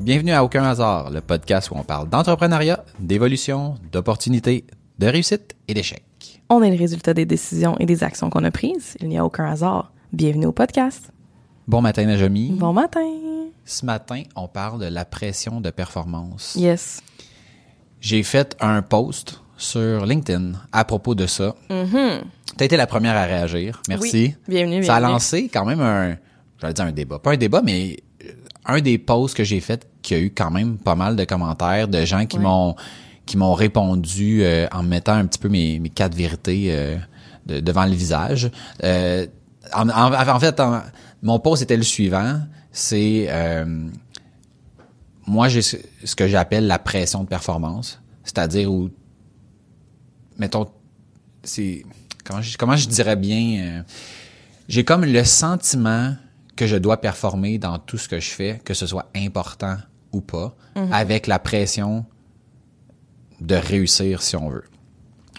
Bienvenue à Aucun hasard, le podcast où on parle d'entrepreneuriat, d'évolution, d'opportunités, de réussite et d'échecs. On est le résultat des décisions et des actions qu'on a prises. Il n'y a aucun hasard. Bienvenue au podcast. Bon matin, Najami. Bon matin. Ce matin, on parle de la pression de performance. Yes. J'ai fait un post sur LinkedIn à propos de ça. Mm-hmm. Tu as été la première à réagir. Merci. Oui. Bienvenue, Ça a bienvenue. lancé quand même un, j'allais dire un débat. Pas un débat, mais un des posts que j'ai fait qui a eu quand même pas mal de commentaires de gens qui Ouais. m'ont qui m'ont répondu euh, en me mettant un petit peu mes, mes quatre vérités euh, de- devant le visage. Euh, en, en- en fait, en- mon post était le suivant. C'est euh, moi j'ai ce ce que j'appelle la pression de performance, c'est-à-dire où mettons c'est comment je, comment je dirais bien euh, j'ai comme le sentiment que je dois performer dans tout ce que je fais, que ce soit important ou pas, avec la pression de réussir si on veut.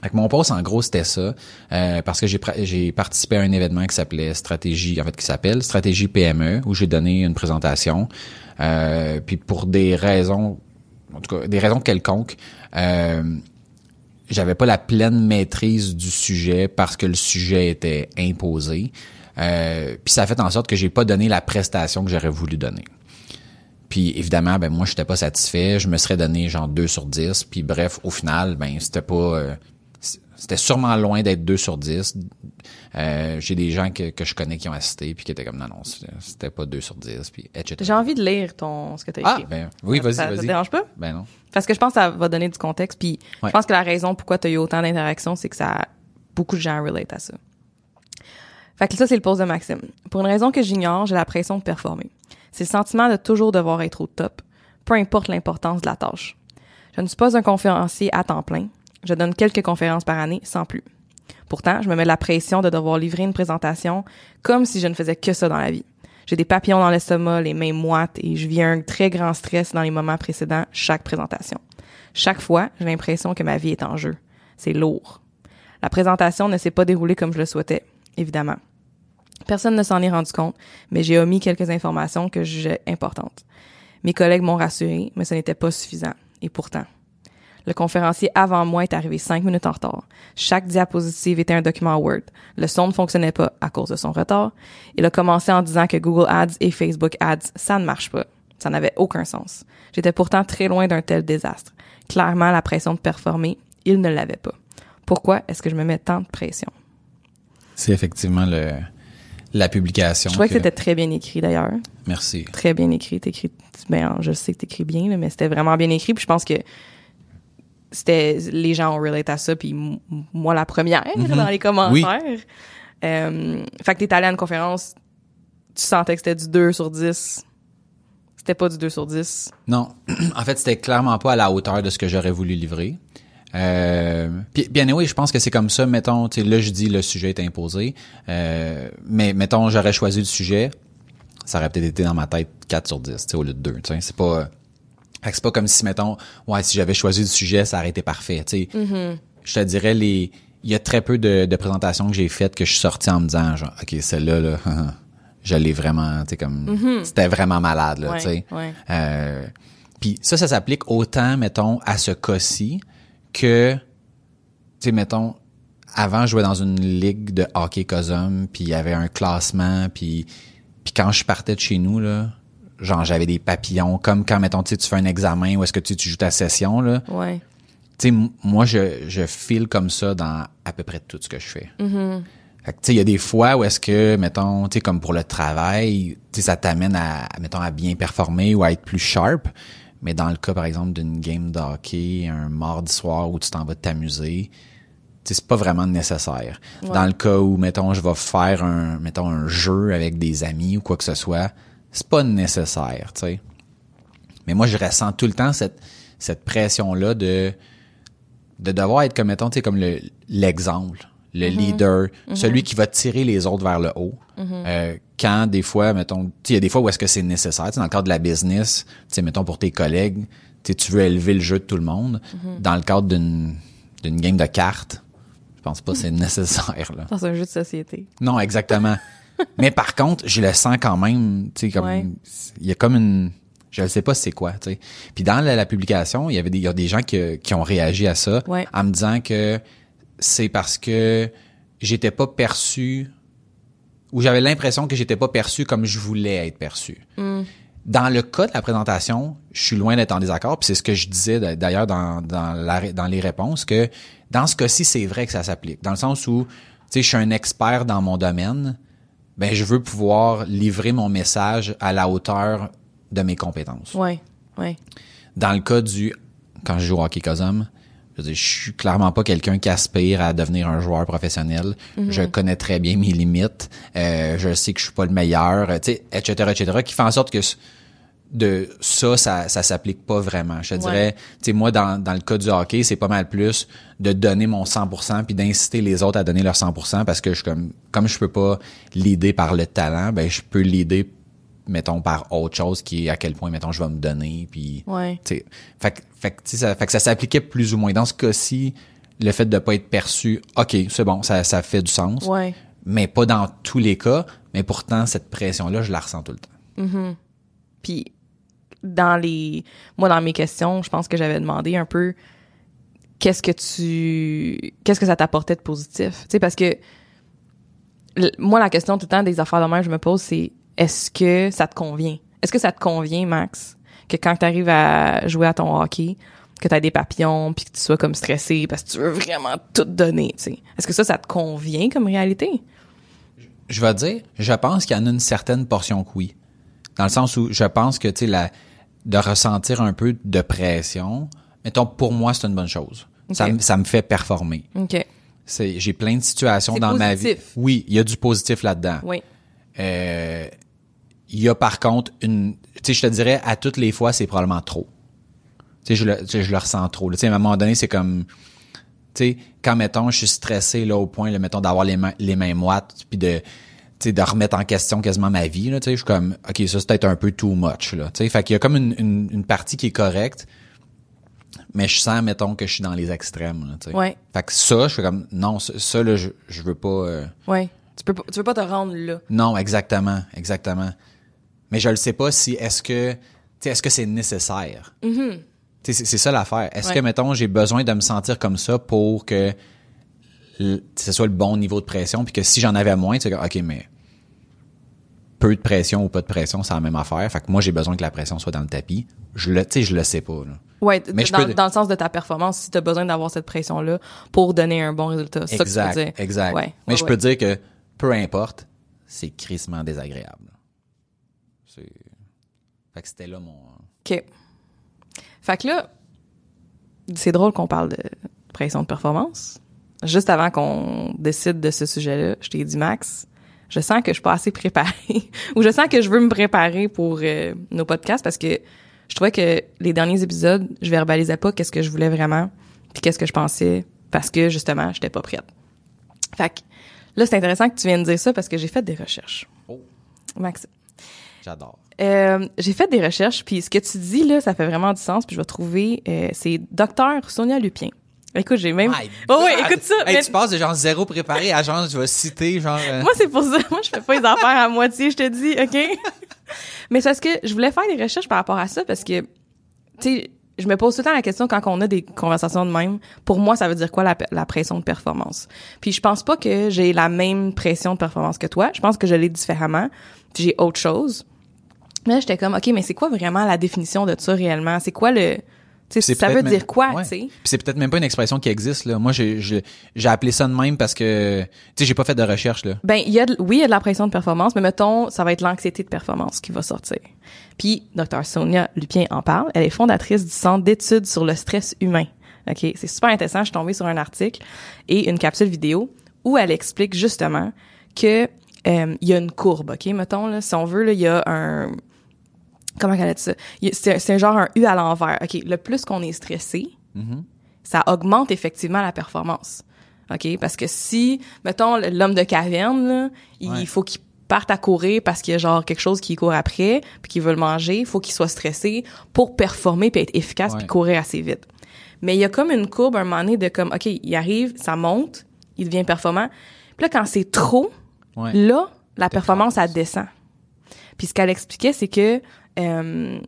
Avec mon poste, en gros, c'était ça, euh, parce que j'ai participé à un événement qui s'appelait Stratégie, en fait, qui s'appelle Stratégie PME, où j'ai donné une présentation. Euh, puis pour des raisons, en tout cas, des raisons quelconques, euh, j'avais pas la pleine maîtrise du sujet parce que le sujet était imposé. Euh, puis ça a fait en sorte que j'ai pas donné la prestation que j'aurais voulu donner. Puis évidemment, ben moi j'étais pas satisfait, je me serais donné genre 2 sur 10, puis bref, au final, ben c'était pas euh, c'était sûrement loin d'être 2 sur 10. Euh, j'ai des gens que, que je connais qui ont assisté puis qui étaient comme non non, c'était pas 2 sur 10 puis etc. J'ai envie de lire ton ce que tu as Ah écrit. ben oui, vas-y, ça, ça te vas-y. dérange pas? Ben non. Parce que je pense que ça va donner du contexte. Puis Ouais. je pense que la raison pourquoi tu as eu autant d'interactions, c'est que ça beaucoup de gens relate à ça. Fait que ça, c'est le poste de Maxime. Pour une raison que j'ignore, j'ai la pression de performer. C'est le sentiment de toujours devoir être au top, peu importe l'importance de la tâche. Je ne suis pas un conférencier à temps plein. Je donne quelques conférences par année, sans plus. Pourtant, je me mets la pression de devoir livrer une présentation comme si je ne faisais que ça dans la vie. J'ai des papillons dans l'estomac, les mains moites et je vis un très grand stress dans les moments précédents chaque présentation. Chaque fois, j'ai l'impression que ma vie est en jeu. C'est lourd. La présentation ne s'est pas déroulée comme je le souhaitais, évidemment. Personne ne s'en est rendu compte, mais j'ai omis quelques informations que je jugeais importantes. Mes collègues m'ont rassuré, mais ce n'était pas suffisant. Et pourtant, le conférencier avant moi est arrivé cinq minutes en retard. Chaque diapositive était un document Word. Le son ne fonctionnait pas à cause de son retard. Il a commencé en disant que Google Ads et Facebook Ads, ça ne marche pas. Ça n'avait aucun sens. J'étais pourtant très loin d'un tel désastre. Clairement, la pression de performer, il ne l'avait pas. Pourquoi est-ce que je me mets tant de pression? C'est effectivement le la publication. Je trouvais que que- c'était très bien écrit d'ailleurs. Merci. Très bien écrit. Ben, je sais que t'écris bien, là, mais c'était vraiment bien écrit. Puis je pense que c'était les gens ont relate à ça. Puis moi, la première, dans les commentaires. Euh, fait que t'es allé à une conférence, tu sentais que c'était du 2 sur 10. C'était pas du 2 sur 10. Non, en fait, c'était clairement pas à la hauteur de ce que j'aurais voulu livrer. Euh, puis, bien oui, je pense que c'est comme ça. Mettons, tu sais, là, je dis le sujet est imposé, euh, mais mettons, j'aurais choisi le sujet, ça aurait peut-être été dans ma tête 4 sur 10, tu sais, au lieu de 2. Tu sais, c'est pas, c'est pas comme si, mettons, ouais, si j'avais choisi le sujet, ça aurait été parfait. Tu sais, je te dirais les, il y a très peu de, de présentations que j'ai faites que je suis sorti en me disant, genre, ok, celle-là, là, je l'ai vraiment, tu sais, comme, c'était vraiment malade, là, Ouais, tu sais. Euh, puis ça, ça s'applique autant, mettons, à ce cas-ci que, tu sais, mettons, avant, je jouais dans une ligue de hockey cosum, puis il y avait un classement, puis puis quand je partais de chez nous, là, genre, j'avais des papillons, comme quand, mettons, tu sais, tu fais un examen ou est-ce que tu, tu joues ta session, là. Ouais. Tu sais, moi, je, je file comme ça dans à peu près tout ce que je fais. Fait que, tu sais, il y a des fois où est-ce que, mettons, tu sais, comme pour le travail, tu sais, ça t'amène à, à, mettons, à bien performer ou à être plus sharp. Mais dans le cas, par exemple, d'une game de hockey, un mardi soir où tu t'en vas t'amuser, c'est pas vraiment nécessaire. Dans le cas où, mettons, je vais faire un, mettons, un jeu avec des amis ou quoi que ce soit, c'est pas nécessaire, tu sais. Mais moi, je ressens tout le temps cette, cette pression-là de, de devoir être comme, mettons, tu sais, comme le, le leader, celui qui va tirer les autres vers le haut. Euh, quand des fois, mettons, tu sais, il y a des fois où est-ce que c'est nécessaire, tu sais, dans le cadre de la business, tu sais, mettons, pour tes collègues, tu sais, tu veux élever le jeu de tout le monde. Dans le cadre d'une, d'une game de cartes, je pense pas que c'est nécessaire, là. Dans un jeu de société. Non, exactement. Mais par contre, je le sens quand même, tu sais, comme, Ouais. il y a comme une, Je ne sais pas c'est quoi, tu sais. Puis dans la, la publication, il y avait des, il y a des gens qui, qui ont réagi à ça Ouais. en me disant que c'est parce que j'étais pas perçu ou j'avais l'impression que j'étais pas perçu comme je voulais être perçu. Dans le cas de la présentation, je suis loin d'être en désaccord, puis c'est ce que je disais d'ailleurs dans, dans, la ré- dans les réponses, que dans ce cas-ci, c'est vrai que ça s'applique. Dans le sens où, tu sais, je suis un expert dans mon domaine, ben je veux pouvoir livrer mon message à la hauteur de mes compétences. Ouais, ouais. Dans le cas du quand je joue au hockey cosum, je veux dire, je suis clairement pas quelqu'un qui aspire à devenir un joueur professionnel. Je connais très bien mes limites. Euh, je sais que je suis pas le meilleur, euh, tu sais, etc., etc., qui fait en sorte que de ça, ça, ça s'applique pas vraiment. Je te dirais, tu sais, moi, dans, dans le cas du hockey, c'est pas mal plus de donner mon 100% puis d'inciter les autres à donner leur 100% parce que je comme, comme je peux pas l'aider par le talent, ben, je peux l'aider mettons par autre chose qui est à quel point mettons je vais me donner puis Ouais. tu sais, fait, que- fait, ça, fait que ça s'appliquait plus ou moins. Dans ce cas-ci, le fait de pas être perçu, OK, c'est bon, ça, ça fait du sens. Ouais. Mais pas dans tous les cas. Mais pourtant, cette pression-là, je la ressens tout le temps. Puis dans les moi dans mes questions, je pense que j'avais demandé un peu qu'est-ce que tu qu'est-ce que ça t'apportait de positif? Tu sais parce que moi la question tout le temps des affaires de que je me pose c'est est-ce que ça te convient? Est-ce que ça te convient Max que quand tu arrives à jouer à ton hockey que tu as des papillons puis que tu sois comme stressé parce que tu veux vraiment tout donner, tu sais? Est-ce que ça ça te convient comme réalité? Je vais dire, je pense qu'il y en a une certaine portion que oui. Dans le sens où je pense que, tu sais, de ressentir un peu de pression, mettons, pour moi, c'est une bonne chose. Ça, me- ça me fait performer. OK. C'est, j'ai plein de situations dans ma vie. Oui, il y a du positif là-dedans. Oui. Euh, il y a par contre une, tu sais, je te dirais, à toutes les fois, c'est probablement trop. Tu sais, je le, tu sais, je le ressens trop. là. Tu sais, à un moment donné, c'est comme, tu sais, quand, mettons, je suis stressé, là, au point, là, mettons, d'avoir les mains, les mains moites, puis de, tu sais, de remettre en question quasiment ma vie, là, tu sais, je suis comme, OK, ça, c'est peut-être un peu too much, là, tu sais. Fait qu'il y a comme une, une, une partie qui est correcte, mais je sens, mettons, que je suis dans les extrêmes, là, tu sais. Ouais. Fait que ça, je suis comme, non, ça, ça, là, je, je veux pas, euh, Ouais. Tu peux tu veux pas te rendre là. non, exactement, exactement. Mais je ne sais pas si est-ce que est-ce que c'est nécessaire? Tu sais, C'est ça l'affaire. Est-ce Ouais. que mettons j'ai besoin de me sentir comme ça pour que ce soit le bon niveau de pression puis que si j'en avais moins, tu sais, ok mais peu de pression ou pas de pression, c'est la même affaire. Fait que moi j'ai besoin que la pression soit dans le tapis. Je le, je le sais pas. Là. Ouais, Mais je dans, peux- dans le sens de ta performance, si tu as besoin d'avoir cette pression-là pour donner un bon résultat. C'est ça que tu veux dire. exact. Ouais, Mais ouais, je peux te dire que peu importe, c'est crissement désagréable. C'est fait que c'était là mon OK. Fait que là, c'est drôle qu'on parle de pression de performance. Juste avant qu'on décide de ce sujet-là, je t'ai dit, Max, je sens que je suis pas assez préparée ou je sens que je veux me préparer pour euh, nos podcasts parce que je trouvais que les derniers épisodes, je verbalisais pas qu'est-ce que je voulais vraiment puis qu'est-ce que je pensais parce que justement, j'étais pas prête. Fait que là, c'est intéressant que tu viennes dire ça parce que j'ai fait des recherches. Oh, Max, j'adore. euh, j'ai fait des recherches, puis ce que tu dis là, ça fait vraiment du sens, puis je vais trouver, euh, c'est docteur Sonia Lupien. Écoute, j'ai même... Oh oui, écoute ça. Hey, mais- tu passes de genre zéro préparé à genre, je vais citer genre. euh, Moi, c'est pour ça. Moi, je fais pas les affaires à moitié, je te dis, OK? Mais c'est parce que je voulais faire des recherches par rapport à ça, parce que, tu sais, je me pose tout le temps la question quand on a des conversations de même. Pour moi, ça veut dire quoi la, la pression de performance? Puis je pense pas que j'ai la même pression de performance que toi. Je pense que je l'ai différemment. Puis j'ai autre chose. Mais là, j'étais comme, OK, mais c'est quoi vraiment la définition de ça réellement? C'est quoi le... Tu sais, c'est ça veut même- dire quoi, ouais. tu sais? Puis c'est peut-être même pas une expression qui existe là. Moi j'ai j'ai j'ai appelé ça de même parce que tu sais j'ai pas fait de recherche là. Ben, il y a de- oui, il y a de la pression de performance, mais mettons, ça va être l'anxiété de performance qui va sortir. Puis, Dr. Sonia Lupien en parle. Elle est fondatrice du Centre d'études sur le stress humain. OK? C'est super intéressant. Je suis tombée sur un article et une capsule vidéo où elle explique justement que euh, il y a une courbe, OK? Mettons, là, si on veut, là, il y a un... Comment elle a dit ça? C'est c'est genre un U à l'envers. OK? Le plus qu'on est stressé, ça augmente effectivement la performance. OK? Parce que si, mettons, l'homme de caverne, là, il Ouais. faut qu'il parte à courir parce qu'il y a genre quelque chose qui court après, puis qu'il veut le manger, il faut qu'il soit stressé pour performer puis être efficace Ouais. puis courir assez vite. Mais il y a comme une courbe à un moment donné de comme, OK, il arrive, ça monte, il devient performant. Puis là, quand c'est trop, Ouais. là, la performance, elle descend. Puis ce qu'elle expliquait, c'est que euh,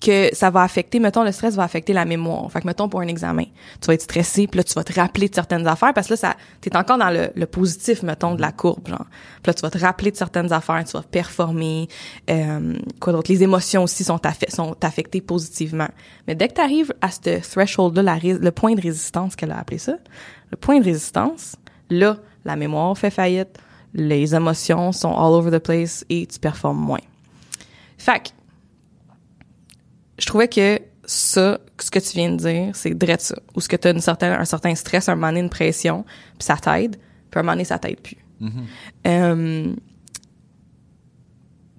que ça va affecter, mettons, le stress va affecter la mémoire. Fait que, mettons, pour un examen, tu vas être stressé, puis là, tu vas te rappeler de certaines affaires, parce que là, ça, t'es encore dans le, positif, mettons, de la courbe, genre. Puis là, tu vas te rappeler de certaines affaires, tu vas performer, euh, quoi d'autre? Les émotions aussi sont, sont affectées positivement. Mais dès que tu arrives à ce threshold-là, le point de résistance qu'elle a appelé ça, le point de résistance, là, la mémoire fait faillite, les émotions sont all over the place et tu performes moins. Fait que, je trouvais que ça, ce que tu viens de dire, c'est direct ça. Ou ce que tu as une certaine, un certain stress, un moment donné, une pression, puis ça t'aide, puis un moment donné, ça t'aide plus. Euh,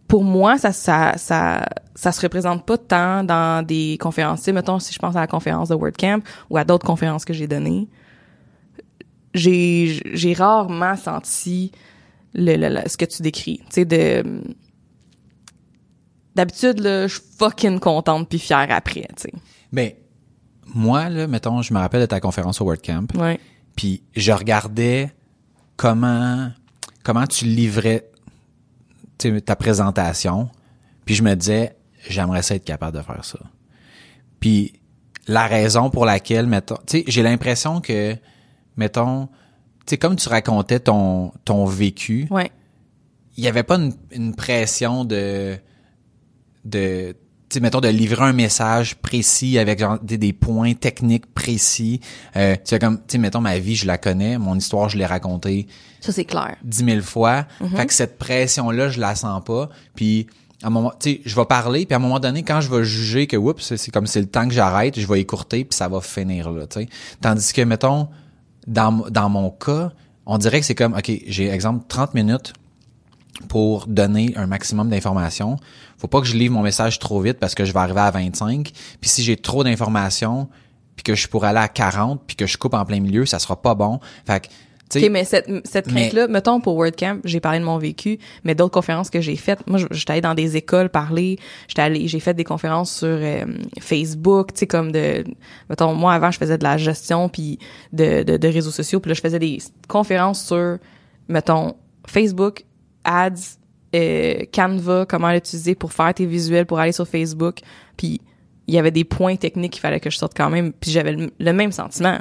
pour moi, ça, ça, ça, ça se représente pas tant dans des conférences. Mettons, si je pense à la conférence de WordCamp ou à d'autres conférences que j'ai données, j'ai, j'ai rarement senti le, le- le- ce que tu décris. Tu sais, de, d'habitude, là, je suis fucking contente puis fière après, tu sais. Ben, moi, là, mettons, je me rappelle de ta conférence au WordCamp, Ouais. puis je regardais comment, comment tu livrais ta présentation, puis je me disais, j'aimerais ça être capable de faire ça. Puis la raison pour laquelle, mettons, tu sais, j'ai l'impression que, mettons, tu sais, comme tu racontais ton, ton vécu, Ouais. il y avait pas une, une pression de de tu sais mettons de livrer un message précis avec genre des, des points techniques précis. Euh, tu sais comme tu sais mettons ma vie je la connais mon histoire je l'ai racontée Ça, c'est clair. dix mille fois. Fait que cette pression là je la sens pas. Puis à un moment tu sais je vais parler puis à un moment donné quand je vais juger que oups c'est c'est comme c'est le temps que j'arrête je vais écourter puis ça va finir là tu sais. Tandis que mettons dans dans mon cas on dirait que c'est comme ok j'ai exemple 30 minutes pour donner un maximum d'informations. Faut pas que je livre mon message trop vite parce que je vais arriver à 25. Puis si j'ai trop d'informations, puis que je pourrais aller à 40, puis que je coupe en plein milieu, ça sera pas bon. Fait que, tu sais, OK, mais cette, cette Mais- crainte-là, mettons pour WordCamp, j'ai parlé de mon vécu, mais d'autres conférences que j'ai faites, moi, je- j'étais allée dans des écoles parler, j'étais allée, j'ai fait des conférences sur euh, Facebook, tu sais, comme de, mettons, moi, avant, je faisais de la gestion, puis de, de, de réseaux sociaux, puis là, je faisais des conférences sur, mettons, Facebook, ads, euh, Canva, comment l'utiliser pour faire tes visuels, pour aller sur Facebook, puis il y avait des points techniques qu'il fallait que je sorte quand même, puis j'avais le, le même sentiment.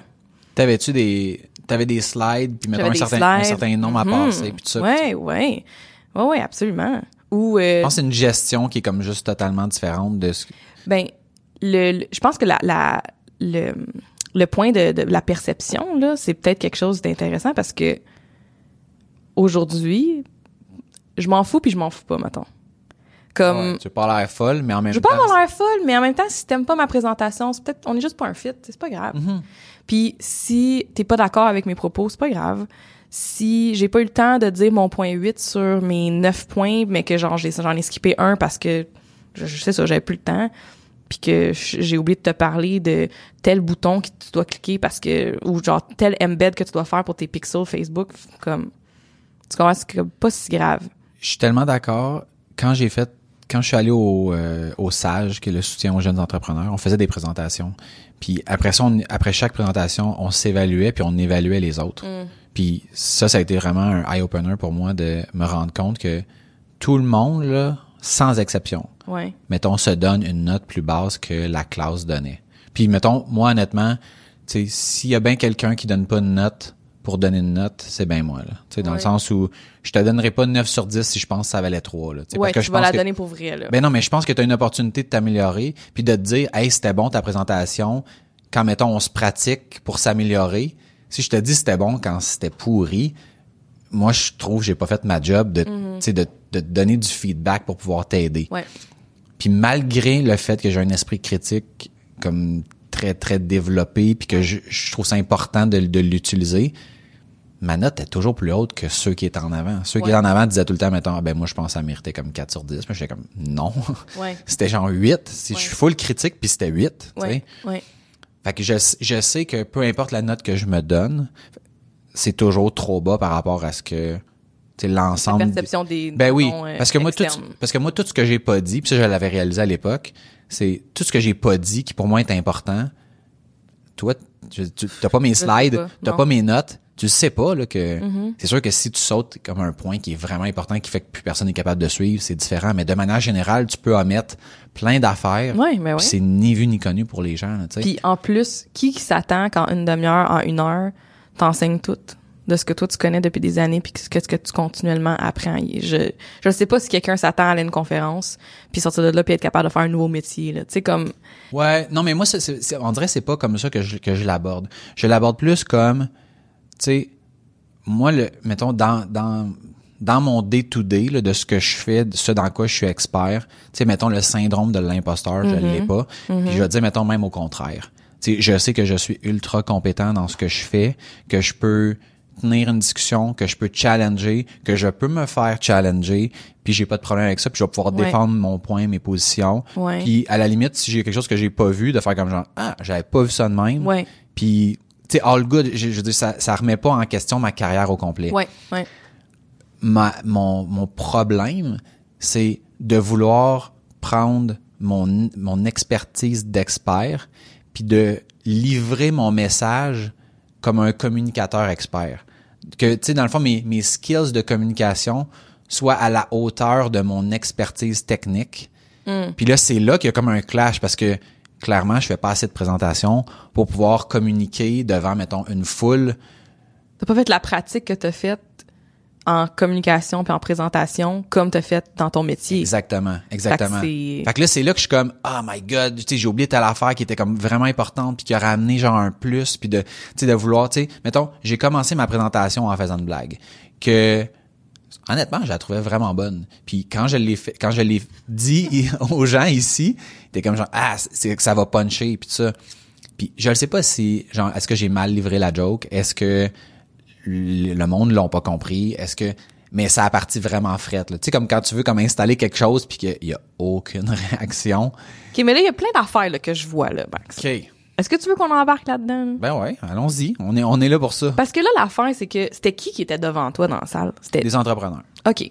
t'avais-tu des, t'avais des slides, puis mettons un certain, un certain nombre à Mhm. passer, puis tout ça. Ouais, ouais. Ouais, ouais, absolument. Ou, euh, Je pense que c'est une gestion qui est comme juste totalement différente de ce que- ben, le, le- je pense que la, la, le, le point de, de la perception, là, c'est peut-être quelque chose d'intéressant parce que aujourd'hui, je m'en fous puis je m'en fous pas, mettons. Comme, Ouais, tu pas l'air folle, mais en même je temps. pas avoir l'air folle, mais en même temps, si t'aimes pas ma présentation, c'est peut-être, on est juste pas un fit, c'est pas grave. Mhm. Puis si t'es pas d'accord avec mes propos, c'est pas grave. Si j'ai pas eu le temps de dire mon point 8 sur mes 9 points, mais que genre j'ai- j'en ai skippé un parce que je, je sais ça, j'avais plus le temps, puis que j'ai oublié de te parler de tel bouton que tu dois cliquer parce que ou genre tel embed que tu dois faire pour tes pixels Facebook, comme tu comprends, c'est comme pas si grave. Je suis tellement d'accord. Quand j'ai fait, quand je suis allé au, euh, au SAGE, qui est le soutien aux jeunes entrepreneurs, on faisait des présentations. Puis après ça, on- après chaque présentation, on s'évaluait puis on évaluait les autres. Puis ça, ça a été vraiment un eye-opener pour moi de me rendre compte que tout le monde, là, sans exception, Ouais. mettons, se donne une note plus basse que la classe donnait. Puis, mettons, moi, honnêtement, tu sais, s'il y a bien quelqu'un qui donne pas une note pour donner une note, c'est bien moi, là. Dans le sens où je te donnerai pas 9 sur 10 si je pense que ça valait 3, là. Ouais, parce que tu je vas pense la que- donner pour vrai là. ben non, mais je pense que tu as une opportunité de t'améliorer, puis de te dire, hey, c'était bon ta présentation, quand, mettons, on se pratique pour s'améliorer. Si je te dis c'était bon quand c'était pourri, moi, je trouve que j'ai pas fait ma job de, sais, de, de te donner du feedback pour pouvoir t'aider. ouais. Puis malgré le fait que j'ai un esprit critique comme très très développé puis que je, je trouve ça important de, de l'utiliser, ma note est toujours plus haute que ceux qui étaient en avant. Ceux qui étaient en avant disaient tout le temps mettons ah ben moi je pense ça méritait comme 4 sur 10, mais j'étais comme non. Ouais. c'était genre 8, si Ouais. je suis full critique puis c'était 8, tu sais. Ouais. Fait que je, je sais que peu importe la note que je me donne, c'est toujours trop bas par rapport à ce que sais, La l'ensemble perception des ben oui, euh, parce que moi tout parce que moi tout ce que j'ai pas dit, puis ça je l'avais réalisé à l'époque, c'est tout ce que j'ai pas dit qui pour moi est important. Toi, tu t'as pas mes slides, t'as pas mes notes, tu le sais pas là que Mm-hmm. c'est sûr que si tu sautes comme un point qui est vraiment important qui fait que plus personne n'est capable de suivre, c'est différent, mais de manière générale, tu peux omettre plein d'affaires. Ouais, mais puis ouais. C'est ni vu ni connu pour les gens, là, tu sais. Puis en plus, qui s'attend qu'en une demi-heure, en une heure, t'enseignes tout de ce que toi tu connais depuis des années puis que ce que tu continuellement apprends? Je je sais pas si quelqu'un s'attend à aller à une conférence puis sortir de là puis être capable de faire un nouveau métier là. Tu sais comme Ouais, non mais moi c'est- c'est- on dirait que c'est pas comme ça que je que je l'aborde. Je l'aborde plus comme sais moi le mettons dans dans dans mon day to day là, de ce que je fais, de ce dans quoi je suis expert, tu sais mettons le syndrome de l'imposteur, je l'ai pas. Puis je vais dire mettons même au contraire. Tu sais je sais que je suis ultra compétent dans ce que je fais, que je peux tenir une discussion, que je peux challenger, que je peux me faire challenger, puis j'ai pas de problème avec ça, puis je vais pouvoir Ouais. défendre mon point, mes positions. Ouais. Puis à la limite, si j'ai quelque chose que j'ai pas vu, de faire comme genre ah j'avais pas vu ça de même. Ouais. Puis tu sais all good, je, je veux dire ça ça remet pas en question ma carrière au complet. ouais, ouais. Ma mon mon problème c'est de vouloir prendre mon mon expertise d'expert puis de livrer mon message comme un communicateur expert. Que tu sais dans le fond mes mes skills de communication soient à la hauteur de mon expertise technique. Puis là, c'est là qu'il y a comme un clash parce que clairement, je fais pas assez de présentations pour pouvoir communiquer devant, mettons, une foule. T'as pas fait la pratique que t'as faite en communication puis en présentation comme t'as fait dans ton métier. Exactement, exactement. Fait que c'est- Fait que là, c'est là que je suis comme, oh my god, tu sais, j'ai oublié telle affaire qui était comme vraiment importante puis qui a ramené genre un plus puis de, tu sais, de vouloir, tu sais, mettons, j'ai commencé ma présentation en faisant une blague que, honnêtement, je la trouvais vraiment bonne. Puis quand je l'ai fait, quand je l'ai dit aux gens ici, t'es comme genre, ah, c'est que ça va puncher puis tout ça. Puis je ne sais pas si, genre, est-ce que j'ai mal livré la joke? Est-ce que le monde l'ont pas compris? Est-ce que, mais ça a parti vraiment frette. Tu sais, comme quand tu veux comme installer quelque chose puis qu'il y a aucune réaction. OK, mais là il y a plein d'affaires là, que je vois là, Max. OK. Est-ce que tu veux qu'on embarque là-dedans? Ben ouais, allons-y. On est, on est là pour ça. Parce que là l'affaire c'est que c'était qui qui était devant toi dans la salle? C'était Des entrepreneurs. OK.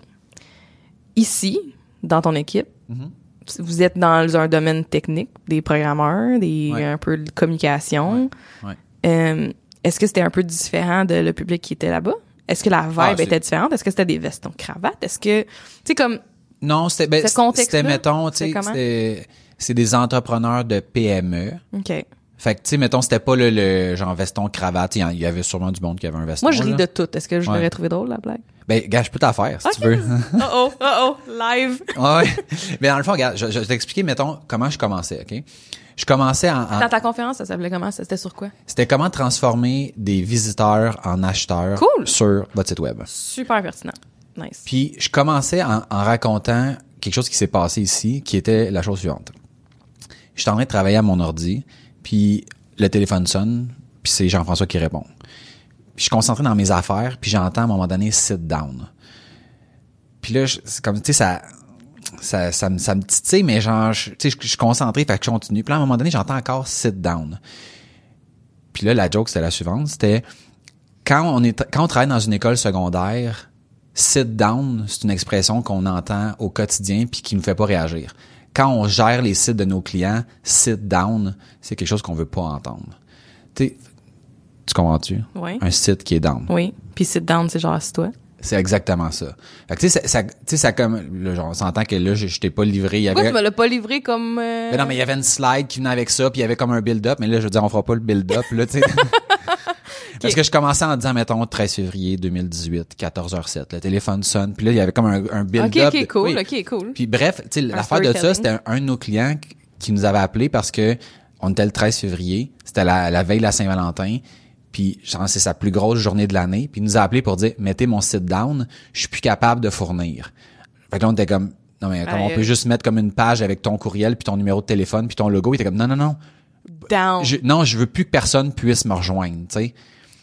Ici, dans ton équipe, Mm-hmm. vous êtes dans un domaine technique, des programmeurs, des Ouais. un peu de communication. Ouais. Euh, Est-ce que c'était un peu différent de le public qui était là-bas? Est-ce que la vibe Ah, était différente? Est-ce que c'était des vestons cravates? Est-ce que, tu sais, comme, Non, c'était, ben, Ce c'était, mettons, tu sais, c'est des entrepreneurs de PME. OK. Fait que, tu sais, mettons, c'était pas le, le genre veston cravate. Il y avait sûrement du monde qui avait un veston. Moi, je ris là. de tout. Est-ce que je l'aurais trouvé drôle, la blague? Ben, gars, je peux t'en faire, si tu veux. Oh oh, oh oh, live. ouais. Mais dans le fond, regarde, je, je vais t'expliquer, mettons, comment je commençais, OK? Je commençais en, en- Dans ta conférence, ça s'appelait comment? C'était sur quoi? c'était comment transformer des visiteurs en acheteurs Cool. sur votre site web. Super pertinent. Nice. Puis je commençais en, en racontant quelque chose qui s'est passé ici, qui était la chose suivante. J'étais en train de travailler à mon ordi, puis le téléphone sonne, puis c'est Jean-François qui répond. Puis je suis concentré dans mes affaires, puis j'entends à un moment donné sit down. Puis là, c'est comme tu sais ça ça ça me ça me titille mais genre tu sais je suis concentré fait que je continue. Puis là, à un moment donné, j'entends encore sit down. Puis là la joke c'était la suivante, c'était quand on quand on travaille dans une école secondaire, sit down, c'est une expression qu'on entend au quotidien puis qui nous fait pas réagir. Quand on gère les sites de nos clients, sit down, c'est quelque chose qu'on veut pas entendre. Tu sais, tu comprends-tu? Oui. Un site qui est down. Oui. Puis sit down, c'est genre assis-toi. C'est exactement ça. Fait que tu sais, ça, ça- tu sais, ça comme, là, genre, on s'entend que là, je, je t'ai pas livré. Il y Pourquoi avait, tu me l'as pas livré comme... euh, mais non, mais il y avait une slide qui venait avec ça, puis il y avait comme un build-up, mais là, je veux dire, on fera pas le build-up, là, tu sais. Parce que je commençais en disant, mettons, 13 février 2018, 14h07, le téléphone sonne, puis là, il y avait comme un, un build-up. OK, cool, Oui. OK, cool. Puis bref, tu sais, l'affaire de ça, c'était un, un de nos clients qui nous avait appelé parce que on était le 13 février, c'était la, la veille de la Saint-Valentin, puis genre c'est sa plus grosse journée de l'année, puis il nous a appelé pour dire mettez mon site down, je suis plus capable de fournir. Fait que là on était comme non mais comme on peut juste mettre comme une page avec ton courriel puis ton numéro de téléphone puis ton logo, il était comme non non non, Down. je, non, je veux plus que personne puisse me rejoindre, tu sais.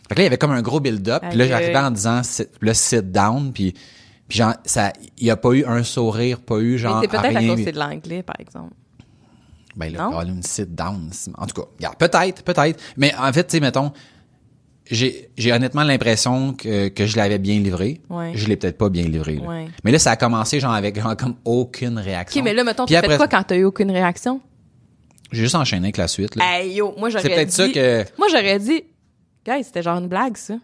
Fait que là, il y avait comme un gros build-up, puis là, j'arrivais en disant le sit down, puis puis genre ça il y a pas eu un sourire, pas eu genre mais c'est peut-être à cause de l'anglais, par exemple. Ben là, oh, une sit down. En tout cas, regarde, peut-être, peut-être. Mais en fait, tu sais, mettons, j'ai, j'ai honnêtement l'impression que, que je l'avais bien livré. Ouais. Je l'ai peut-être pas bien livré. là. Ouais. Mais là, ça a commencé genre avec genre, comme aucune réaction. OK, mais là, mettons, tu fais quoi quand t'as eu aucune réaction? J'ai juste enchaîné avec la suite. Là. Hey, yo, moi, j'aurais C'est dit... peut-être ça que... Moi, j'aurais dit... Guys, c'était genre une blague, ça.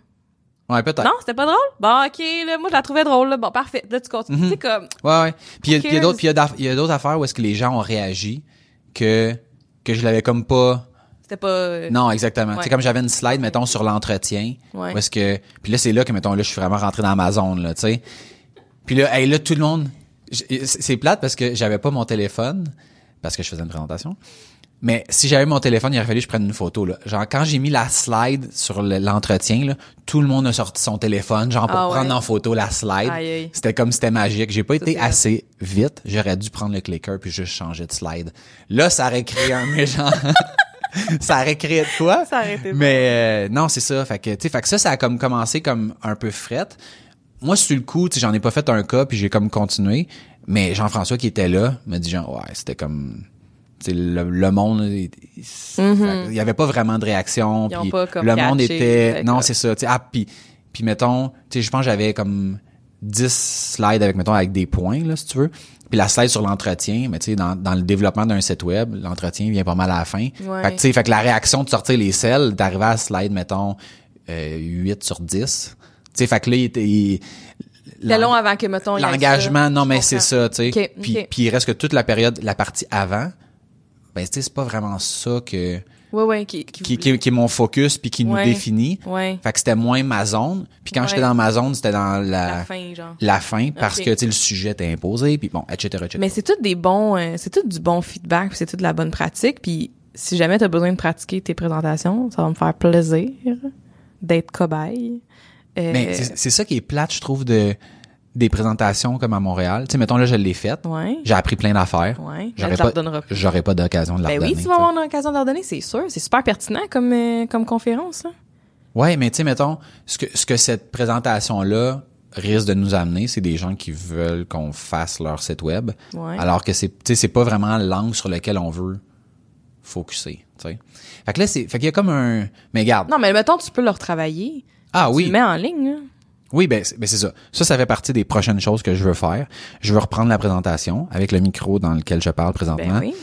Ouais, peut-être. Non, c'était pas drôle? Bon, ok, là, moi, je la trouvais drôle, là. Bon, parfait. Là, tu continues. Tu sais, comme, Ouais, ouais. Puis il y a- d'autres, affaires où est-ce que les gens ont réagi que que je l'avais comme pas. c'était pas... euh, Non, exactement. Ouais. Sais, comme j'avais une slide, mettons, sur l'entretien. Ouais. Où est-ce que. Puis là, c'est là que, mettons, là, je suis vraiment rentré dans ma zone, là, tu sais. Puis là, hey, là, tout le monde. C'est c'est plate parce que j'avais pas mon téléphone, parce que je faisais une présentation. Mais si j'avais mon téléphone, il aurait fallu que je prenne une photo, là. Genre, quand j'ai mis la slide sur le- l'entretien, là, tout le monde a sorti son téléphone, genre, pour Ah ouais. prendre en photo la slide. Aïe, aïe. C'était comme c'était magique. J'ai pas été assez vite. J'aurais dû prendre le clicker puis juste changer de slide. Là, ça aurait créé un méchant. ça aurait créé de quoi? Ça aurait été bon. Mais euh, non, c'est ça. Fait que, tu sais, fait que ça, ça a comme commencé comme un peu fret. Moi, sur le coup, j'en ai pas fait un cas puis j'ai comme continué. Mais Jean-François qui était là m'a dit genre, ouais, c'était comme, le, le monde, il, il y avait pas vraiment de réaction. Mm-hmm. Puis pas comme le monde était, non, c'est ça. Ah, puis, puis mettons, tu sais, je pense que j'avais comme 10 slides avec, mettons, avec des points, là, si tu veux. Puis la slide sur l'entretien, mais tu sais, dans, dans le développement d'un site web, l'entretien vient pas mal à la fin. Ouais. Fait que, tu sais, fait que la réaction de sortir les selles, d'arriver à la slide, mettons, euh, 8 sur 10. Tu sais, fait que là, il était... il- long avant que, mettons, L'engagement, ça. non, mais c'est ça, tu sais. Ok, Puis, puis il reste que toute la période, la partie avant, ben, tu sais, c'est pas vraiment ça que... Ouais, ouais, qui, qui, Qui, qui, qui est mon focus puis qui nous Ouais. définit. Ouais. Fait que c'était moins ma zone. Puis quand j'étais dans ma zone, c'était dans la, La fin, genre. la fin parce que tu le sujet était imposé puis bon etc etc Mais c'est tout des bons, euh, c'est tout du bon feedback, c'est tout de la bonne pratique. Puis si jamais tu as besoin de pratiquer tes présentations, ça va me faire plaisir d'être cobaye. Euh, mais c'est c'est ça qui est plate je trouve de des présentations comme à Montréal tu sais mettons là je l'ai faite ouais, j'ai appris plein d'affaires ouais. J'aurais tu la pas j'aurais pas d'occasion de la Ben redonner oui, tu vas tu avoir l'occasion de donner, c'est sûr. C'est super pertinent comme euh, comme conférence. Ouais mais tu sais mettons ce que ce que cette présentation là risque de nous amener c'est des gens qui veulent qu'on fasse leur site web Ouais. alors que c'est tu sais c'est pas vraiment l'angle sur lequel on veut focuser tu sais fait que là c'est fait qu'il y a comme un mais garde Non, mais mettons, tu peux leur travailler. ah Tu oui le mets en ligne. là. Oui, ben c'est ben, c'est ça. Ça, ça fait partie des prochaines choses que je veux faire. Je veux reprendre la présentation avec le micro dans lequel je parle présentement, Ben oui.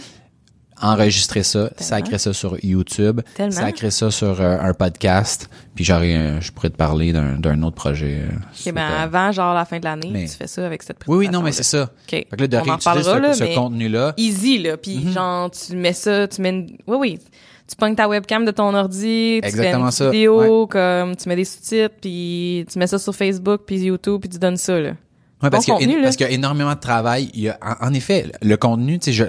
enregistrer ça, sacrer ça sur YouTube, Tellement. sacrer ça sur euh, un podcast, puis j'aurais, euh, je pourrais te parler d'un d'un autre projet. euh, Ok, ben avant, genre la fin de l'année, Mais- tu fais ça avec cette oui, présentation. oui, non, mais c'est ça. OK. Fait que là, de On en réutiliser reparlera, ce, là, ce mais contenu-là. easy, là. Puis Mhm. genre, tu mets ça, tu mets une... Oui, oui. Tu pognes ta webcam de ton ordi, tu Exactement fais une vidéo, comme tu mets des sous-titres, puis tu mets ça sur Facebook, puis YouTube, puis tu donnes ça, là. Ouais, parce Bon qu'il y a- y énormément de travail. Il y a, en, en effet, le contenu, tu sais, je,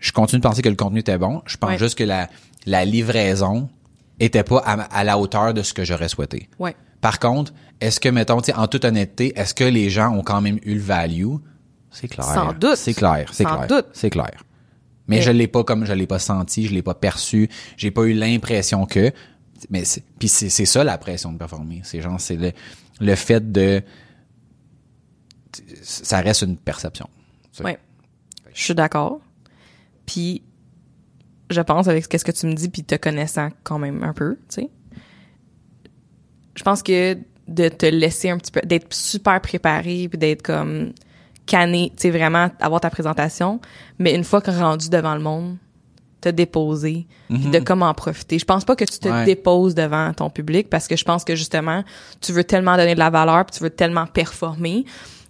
je continue de penser que le contenu était bon. Je pense Ouais. juste que la, la livraison était pas à, à la hauteur de ce que j'aurais souhaité. Ouais. Par contre, est-ce que, mettons, tu sais, en toute honnêteté, est-ce que les gens ont quand même eu le value? C'est clair. Sans doute. C'est clair, c'est Sans clair. doute. C'est clair. Mais Et- je l'ai pas comme je l'ai pas senti, je l'ai pas perçu, j'ai pas eu l'impression que mais c'est- puis c'est c'est ça la pression de performer, c'est genre c'est le le fait de ça reste une perception. Ouais. Je suis d'accord. Puis, je pense avec ce que tu me dis, puis te connaissant quand même un peu, tu sais. Je pense que de te laisser un petit peu, d'être super préparé, puis d'être comme canné, tu sais, vraiment avoir ta présentation, mais une fois que rendu devant le monde, te déposer, puis de comment en profiter. Je pense pas que tu te Ouais. déposes devant ton public parce que je pense que justement, tu veux tellement donner de la valeur, puis tu veux tellement performer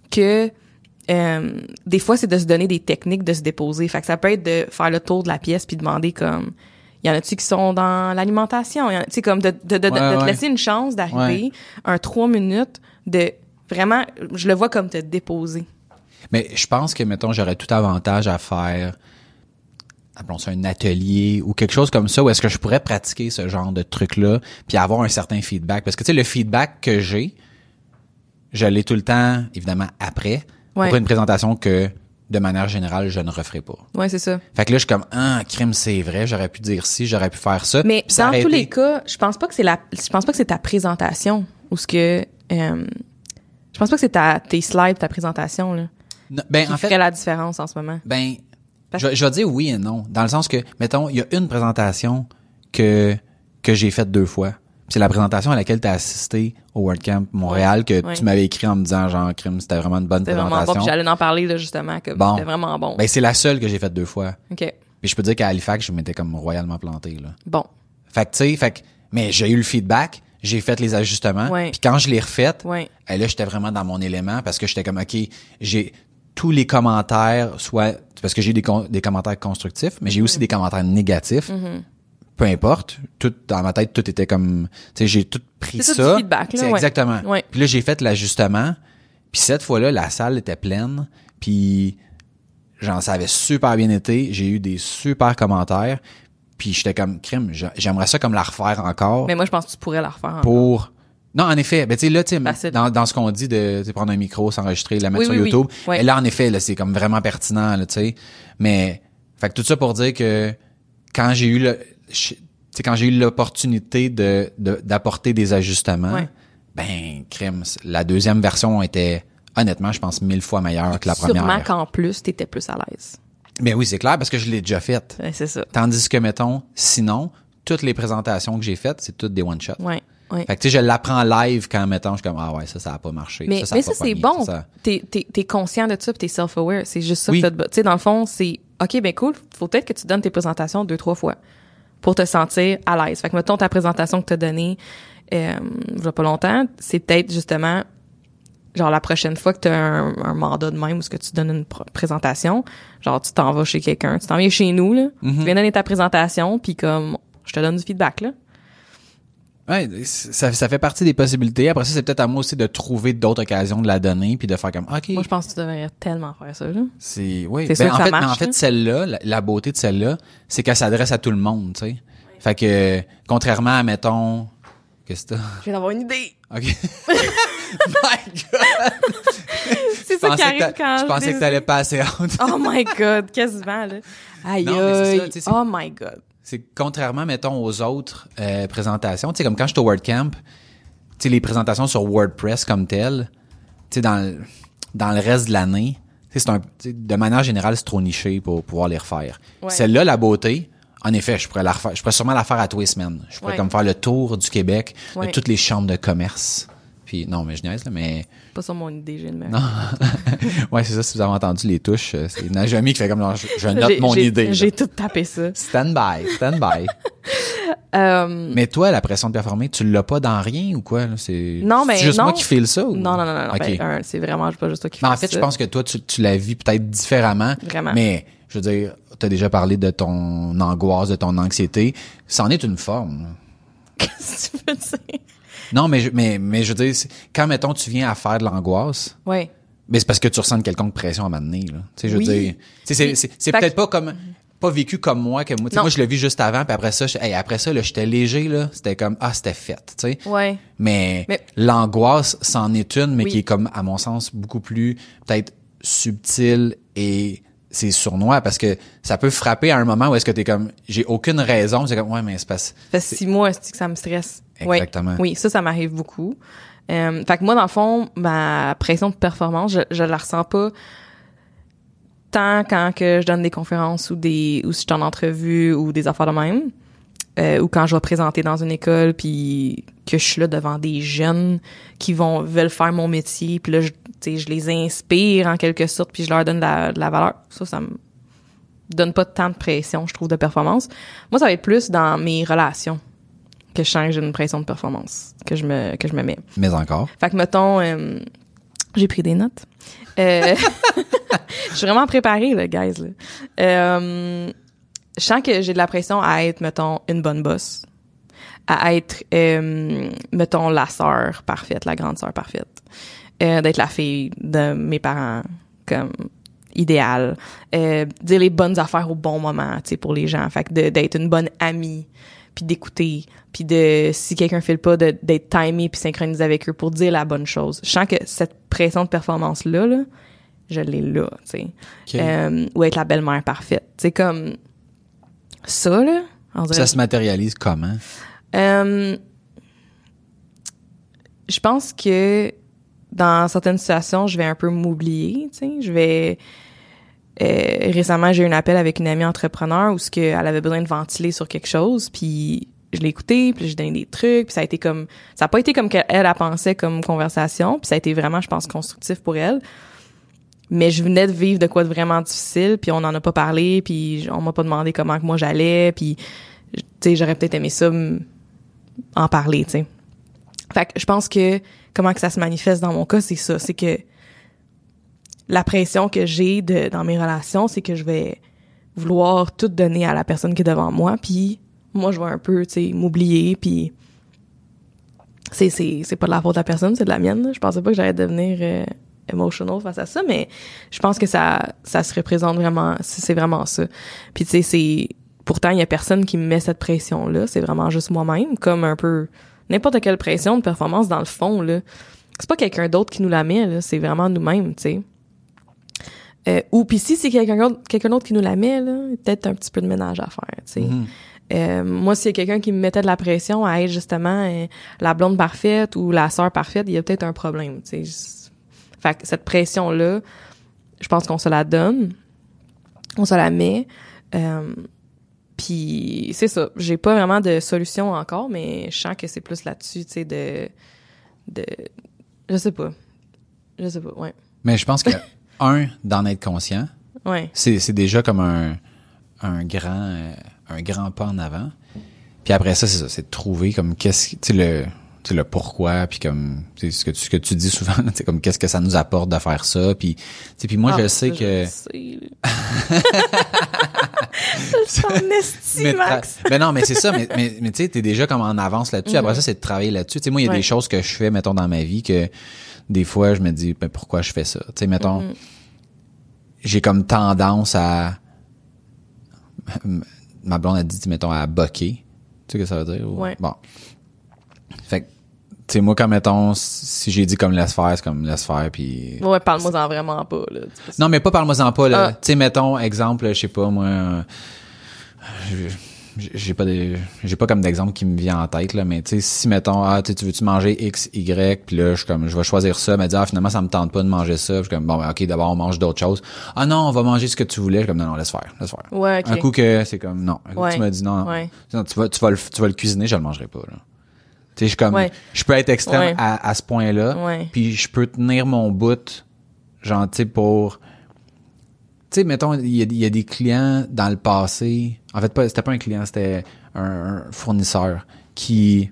que euh, des fois, c'est de se donner des techniques de se déposer. Fait que ça peut être de faire le tour de la pièce puis demander comme, il y en a-tu qui sont dans l'alimentation? Tu sais, comme de, de, de, de- Ouais, de te laisser une chance d'arriver un trois minutes de vraiment, je le vois comme te déposer. Mais je pense que mettons j'aurais tout avantage à faire appelons ça un atelier ou quelque chose comme ça où est-ce que je pourrais pratiquer ce genre de truc là puis avoir un certain feedback parce que tu sais le feedback que j'ai je l'ai tout le temps évidemment après Ouais. pour une présentation que de manière générale je ne referai pas. Ouais, c'est ça. Fait que là je suis comme ah crime c'est vrai, j'aurais pu dire ci, j'aurais pu faire ça. Mais ça dans tous été- les cas, je pense pas que c'est la, je pense pas que c'est ta présentation ou ce que, euh, je pense pas que c'est ta, tes slides, ta présentation, là, Non, ben qui en fait ferait la différence en ce moment? Ben, Parce- je, vais- je vais dire oui et non. Dans le sens que, mettons, il y a une présentation que, que j'ai faite deux fois. C'est la présentation à laquelle tu as assisté au WordCamp Montréal que tu m'avais écrit en me disant, genre, crime, c'était vraiment une bonne C'était vraiment bon. présentation. J'allais en parler, là, justement, que Bon. c'était vraiment bon. ben, c'est la seule que j'ai faite deux fois. OK. Puis je peux dire qu'à Halifax, je m'étais comme royalement planté, là. Bon. Fait que, tu sais, fait que, mais j'ai eu le feedback. j'ai fait les ajustements. Ouais. Puis quand je l'ai refait, Ouais. et là, j'étais vraiment dans mon élément parce que j'étais comme, OK, j'ai tous les commentaires, soit parce que j'ai des, des commentaires constructifs, mais j'ai aussi des commentaires négatifs. Peu importe, tout dans ma tête, tout était comme, tu sais, j'ai tout pris C'est tout ça. du feedback, là, C'est ouais. Exactement. Ouais. Puis là, j'ai fait l'ajustement. Puis cette fois-là, la salle était pleine. Puis genre, ça avait super bien été. J'ai eu des super commentaires. Puis j'étais comme, crime, j'a- j'aimerais ça comme la refaire encore Mais moi, je pense que tu pourrais la refaire. encore. pour non en effet ben tu sais là tu sais Facile. dans, dans ce qu'on dit de prendre un micro s'enregistrer la mettre Oui, sur oui, oui. YouTube et là en effet là c'est comme vraiment pertinent là tu sais mais fait que tout ça pour dire que quand j'ai eu le je- tu sais quand j'ai eu l'opportunité de de- d'apporter des ajustements Ouais. ben crème la deuxième version était honnêtement je pense mille fois meilleure que la Sûrement première qu'en plus, t'étais plus à l'aise. mais oui c'est clair parce que je l'ai déjà faite Ouais, c'est ça. tandis que mettons sinon toutes les présentations que j'ai faites c'est toutes des one shot Ouais. Ouais. fait que tu sais, je l'apprends live quand, mettons, je suis comme, ah ouais, ça, ça a pas marché. Mais ça, mais c'est bon. T'es t'es t'es conscient de ça, puis t'es self-aware. C'est juste ça Oui. que t'as. Tu sais, dans le fond, c'est ok, ben cool. Faut peut-être que tu donnes tes présentations deux trois fois pour te sentir à l'aise. Fait que mettons ta présentation que t'as donnée, euh, il y a pas longtemps, c'est peut-être justement genre la prochaine fois que tu as un, un mandat de même ou ce que tu donnes une pr- présentation, genre tu t'en vas chez quelqu'un, tu t'en viens chez nous là, Mhm. tu viens donner ta présentation puis comme je te donne du feedback là. Ouais, ça, ça fait partie des possibilités. Après ça, c'est peut-être à moi aussi de trouver d'autres occasions de la donner puis de faire comme, OK, Moi je pense que tu devrais tellement faire ça là. c'est, oui. C'est sûr Ben, que en ça fait, marche, en fait, là. celle-là, la, la beauté de celle-là, c'est qu'elle s'adresse à tout le monde, tu sais. Fait que, contrairement à, mettons, qu'est-ce que t'as? Je viens d'avoir une idée. OK. My God! C'est Je ça qui pensais que arrive quand je pensais que t'allais passer out. Oh my god, quasiment là. Aïe Non, mais c'est ça, aïe. Oh my god. C'est contrairement, mettons, aux autres euh, présentations, tu sais, comme quand j'étais au WordCamp, tu sais, les présentations sur WordPress comme telles, tu sais, dans, le- dans le reste de l'année, c'est un, de manière générale, c'est trop niché pour pouvoir les refaire. Ouais. Celle-là, la beauté, en effet, je pourrais la refaire, je pourrais sûrement la faire à tous les semaines. Je pourrais Ouais. comme faire le tour du Québec, Ouais. de toutes les chambres de commerce. Puis, non, mais je niaise, là, mais, Pas sur mon idée, j'ai le même. ouais, c'est ça, si vous avez entendu les touches, euh, c'est Najami qui fait comme, je, je note mon idée. J'ai tout tapé ça. Stand by, stand by. Euh, Mais toi, la pression de performer, tu l'as pas dans rien ou quoi? C'est Non, mais c'est juste non. moi qui file ça? Ou? non, non, non, non. OK. Ben, c'est vraiment pas juste toi qui mais en fais fait, ça. je pense que toi, tu, tu la vis peut-être différemment. Vraiment. Mais, je veux dire, tu as déjà parlé de ton angoisse, de ton anxiété. C'en est une forme. Qu'est-ce que tu veux dire? Non, mais, je- mais, mais je veux dire, quand, mettons, tu viens à faire de l'angoisse, Ouais. mais c'est parce que tu ressens une quelconque pression à un moment donné, là. Tu sais, je veux Oui. dire, c'est, Oui. c'est, peut-être que- pas comme, pas vécu comme moi, que moi, moi, je l'ai vu juste avant, puis après ça, je- hey, après ça, là, j'étais léger, là. C'était comme, ah, c'était fait, tu sais. Ouais. Mais, Mais- l'angoisse, c'en est une, mais Oui. qui est comme, à mon sens, beaucoup plus peut-être subtile et c'est sournois parce que ça peut frapper à un moment où est-ce que t'es comme, j'ai aucune raison, c'est comme, ouais, mais c'est parce Fait six mois, c'est que ça me stresse? Exactement. Oui, ça, ça m'arrive beaucoup. Euh, fait que moi, dans le fond, ma pression de performance, je, je la ressens pas tant quand que je donne des conférences ou des ou si je suis en entrevue ou des affaires de même. Euh, ou quand je vais présenter dans une école puis que je suis là devant des jeunes qui vont veulent faire mon métier puis là je, tu sais, je les inspire en quelque sorte puis je leur donne de la, de la valeur ça ça me donne pas tant de pression je trouve de performance moi ça va être plus dans mes relations que je sens que j'ai une pression de performance que je me que je me mets mais encore. fait que mettons euh, j'ai pris des notes Euh, je suis vraiment préparée là guys là. Euh, je sens que j'ai de la pression à être mettons une bonne boss à être mettons la sœur parfaite la grande sœur parfaite d'être la fille de mes parents comme idéal euh, dire les bonnes affaires au bon moment tu sais pour les gens fait que d'être une bonne amie puis d'écouter puis de si quelqu'un fait le pas d'être timé puis synchronisé avec eux pour dire la bonne chose je sens que cette pression de performance là là je l'ai là tu sais. Euh, ou être la belle-mère parfaite c'est comme ça là dirait Ça se matérialise comment? euh, je pense que dans certaines situations, je vais un peu m'oublier, tu sais, je vais euh, récemment, j'ai eu un appel avec une amie entrepreneur où ce que elle avait besoin de ventiler sur quelque chose, puis je l'ai écouté, puis j'ai donné des trucs, puis ça a été comme ça a pas été comme qu'elle elle, elle pensait comme conversation, puis ça a été vraiment je pense constructif pour elle. Mais je venais de vivre de quoi de vraiment difficile, puis on n'en a pas parlé, puis on m'a pas demandé comment que moi j'allais, puis tu sais j'aurais peut-être aimé ça en parler, tu sais. Fait que je pense que comment que ça se manifeste dans mon cas, c'est ça, c'est que la pression que j'ai de dans mes relations, c'est que je vais vouloir tout donner à la personne qui est devant moi, puis moi je vais un peu, tu sais, m'oublier, puis c'est c'est c'est pas de la faute de la personne, c'est de la mienne. Je pensais pas que j'allais devenir euh, emotional face à ça, mais je pense que ça ça se représente vraiment, c'est vraiment ça. Puis tu sais, c'est pourtant il y a personne qui me met cette pression là, c'est vraiment juste moi-même, comme un peu n'importe quelle pression de performance dans le fond là. C'est pas quelqu'un d'autre qui nous la met là, c'est vraiment nous-mêmes, tu sais. Euh, ou puis si c'est quelqu'un d'autre, quelqu'un d'autre qui nous la met là, peut-être un petit peu de ménage à faire, tu sais. Mhm. Euh, moi, s'il y a quelqu'un qui me mettait de la pression à être justement euh, la blonde parfaite ou la sœur parfaite, il y a peut-être un problème. tu sais. Fait que cette pression-là, je pense qu'on se la donne, on se la met. Euh, Puis c'est ça. J'ai pas vraiment de solution encore, mais je sens que c'est plus là-dessus, tu sais, de, de, je sais pas, je sais pas, ouais, Mais je pense que, un, d'en être conscient, ouais, c'est c'est déjà comme un, un grand euh, un grand pas en avant. Puis après ça, c'est ça, c'est de trouver comme qu'est-ce tu sais le tu sais, le pourquoi puis comme tu sais, ce que tu ce que tu dis souvent tu sais, comme qu'est-ce que ça nous apporte de faire ça puis tu sais, puis moi Ah, je sais que mais, tra- Max. mais non mais c'est ça mais mais, mais tu sais t'es déjà comme en avance là-dessus après ça c'est de travailler là-dessus tu sais moi il y a Ouais. des choses que je fais mettons dans ma vie que des fois je me dis ben, pourquoi je fais ça? Tu sais mettons j'ai comme tendance à ma blonde a dit mettons à boquer tu sais ce que ça veut dire? Ou- Ouais. bon fait que tu sais moi comme mettons si j'ai dit comme laisse faire c'est comme laisse faire puis Ouais, parle-moi-en vraiment pas, là. Non mais pas parle-moi-en pas là Ah. tu sais mettons exemple je sais pas moi euh, je- j'ai pas des j'ai pas comme d'exemple qui me vient en tête là mais tu sais si mettons ah tu sais, tu veux tu manger x y puis là je suis comme je vais choisir ça mais dire ah, finalement ça me tente pas de manger ça je suis comme bon ben, OK d'abord on mange d'autres choses. Ah non on va manger ce que tu voulais. Je suis comme non non laisse faire laisse faire. Ouais, un coup que c'est comme non. Un coup que Ouais. tu m'as dit non, Ouais. non, tu vas tu vas le tu vas le cuisiner je le mangerai pas là. Tu sais je suis comme je peux être extrême à, à ce point là Ouais. puis je peux tenir mon bout genre tu sais pour tu sais, mettons, il y, a- il y a des clients dans le passé. En fait, pas, c'était pas un client, c'était un, un fournisseur qui,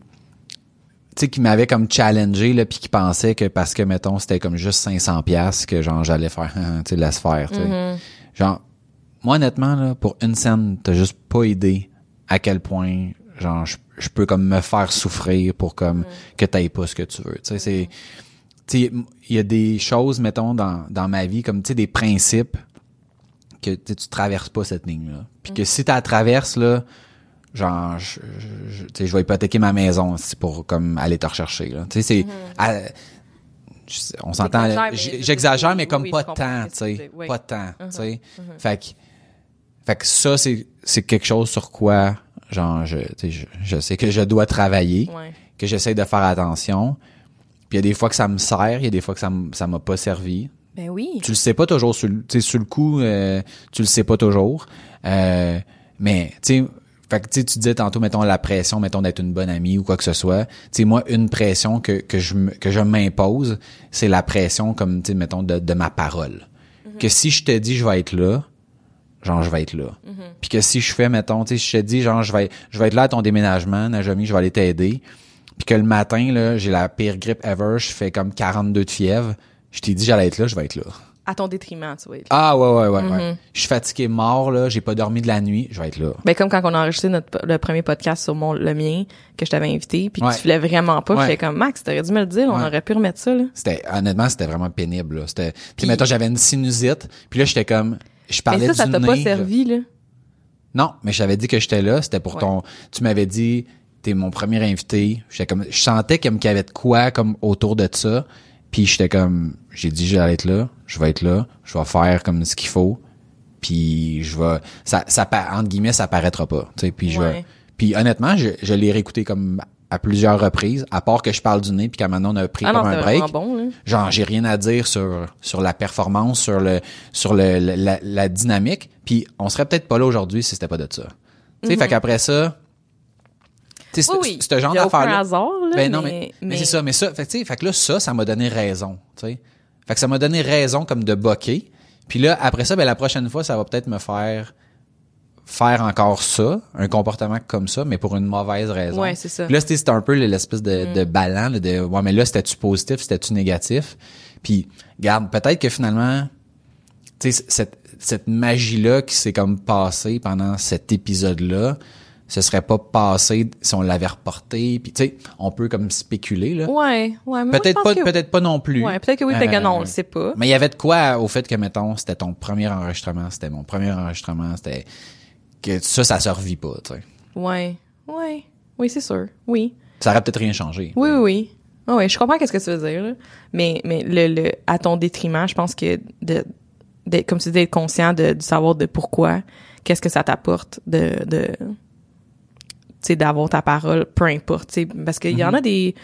tu sais, qui m'avait comme challengé là, puis qui pensait que parce que mettons, c'était comme juste 500 pièces que genre j'allais faire, tu sais, laisse faire. tu sais. Genre, moi honnêtement là, pour une scène, t'as juste pas idée à quel point, genre, je, je peux comme me faire souffrir pour comme que t'ailles pas ce que tu veux. Tu sais, c'est, tu sais, il y a des choses, mettons, dans, dans ma vie, comme, tu sais, des principes que tu traverses pas cette ligne-là. Puis que si tu la traverses, là, genre, je, je, je- vais hypothéquer ma maison pour comme aller te rechercher. Là. Tu sais, c'est... à- je sais, on s'entend, mais j'exagère, mais comme oui, pas tu sais. oui. Pas temps, tu sais. Mhm. Fait que, fait que ça, c'est, c'est quelque chose sur quoi, genre, je, sais, je, je sais que je dois travailler, Ouais. que j'essaie de faire attention. Puis il y a des fois que ça me sert, il y a des fois que ça m- ça m'a pas servi Ben oui. tu le sais pas toujours sur le, tu sais, sur le coup euh, tu le sais pas toujours. Euh, mais tu sais fait que tu sais, tu disais tantôt mettons la pression mettons d'être une bonne amie ou quoi que ce soit. Tu sais moi une pression que que je que je m'impose c'est la pression comme tu sais mettons de, de ma parole. Que si je te dis je vais être là genre je vais être là. Puis que si je fais mettons tu sais je te dis genre je vais je vais être là à ton déménagement Najami je vais aller t'aider. Puis que le matin là j'ai la pire grippe ever je fais comme 42 de fièvre je t'ai dit j'allais être là je vais être là À ton détriment, tu vois. ah ouais ouais ouais, ouais. Je suis fatigué mort là, j'ai pas dormi de la nuit, je vais être là. Ben comme quand on a enregistré notre le premier podcast sur mon le mien que je t'avais invité puis que Ouais. tu filais vraiment pas, j'étais comme Max, t'aurais dû me le dire, on aurait pu remettre ça là. C'était honnêtement, c'était vraiment pénible là. C'était puis mettons j'avais une sinusite, puis là j'étais comme je parlais Mais ça ça t'a pas servi là. Non, mais j'avais dit que j'étais là, c'était pour ton tu m'avais dit t'es mon premier invité, j'étais comme je sentais comme qu'il y avait de quoi comme autour de ça, puis j'étais comme j'ai dit j'allais être là, je vais être là, je vais faire comme ce qu'il faut. Puis je vais ça ça entre guillemets ça paraîtra pas, tu sais, puis je Ouais. puis honnêtement, je, je l'ai réécouté comme à plusieurs reprises, à part que je parle du nez puis qu'à maintenant on a pris Ah non, comme un c'était break. bon là. Genre, j'ai rien à dire sur sur la performance, sur le sur le, la, la dynamique. Puis on serait peut-être pas là aujourd'hui si c'était pas de ça. Tu sais, fait qu'après ça, tu sais. Oui ce- oui. genre Il y a aucun d'affaire là. hasard là. Ben non, mais, mais, c'est ça, mais ça, fait que, tu sais, fait que là, ça, ça m'a donné raison, tu sais. Fait que ça m'a donné raison comme de boquer. Puis là, après ça, ben la prochaine fois, ça va peut-être me faire faire encore ça, un comportement comme ça, mais pour une mauvaise raison. Ouais, c'est ça. Puis là, c'était c'était un peu l'espèce de, de ballon, là, de ouais, mais là, c'était-tu positif, c'était-tu négatif? Puis, garde, peut-être que finalement, tu sais, cette, cette magie-là qui s'est comme passée pendant cet épisode-là, ce serait pas passé si on l'avait reporté. Puis, tu sais, on peut comme spéculer, là. Ouais, ouais. mais Peut-être pas, peut-être pas non plus. Ouais, peut-être que oui, peut-être que non, on Euh, le sait pas. Mais il y avait de quoi au fait que, mettons, c'était ton premier enregistrement, c'était mon premier enregistrement, c'était que ça, ça se revit pas, tu sais. Ouais, ouais. Oui, c'est sûr. Oui. Ça aurait peut-être rien changé. Oui, oui, oui. Ah ouais, je comprends qu'est-ce que tu veux dire, là. Mais, mais le, le, à ton détriment, je pense que de, de comme tu dis, d'être conscient de, de savoir de pourquoi, qu'est-ce que ça t'apporte de, de, sais, d'avoir ta parole, peu importe, tu sais, parce qu'il y Mm-hmm. en a des,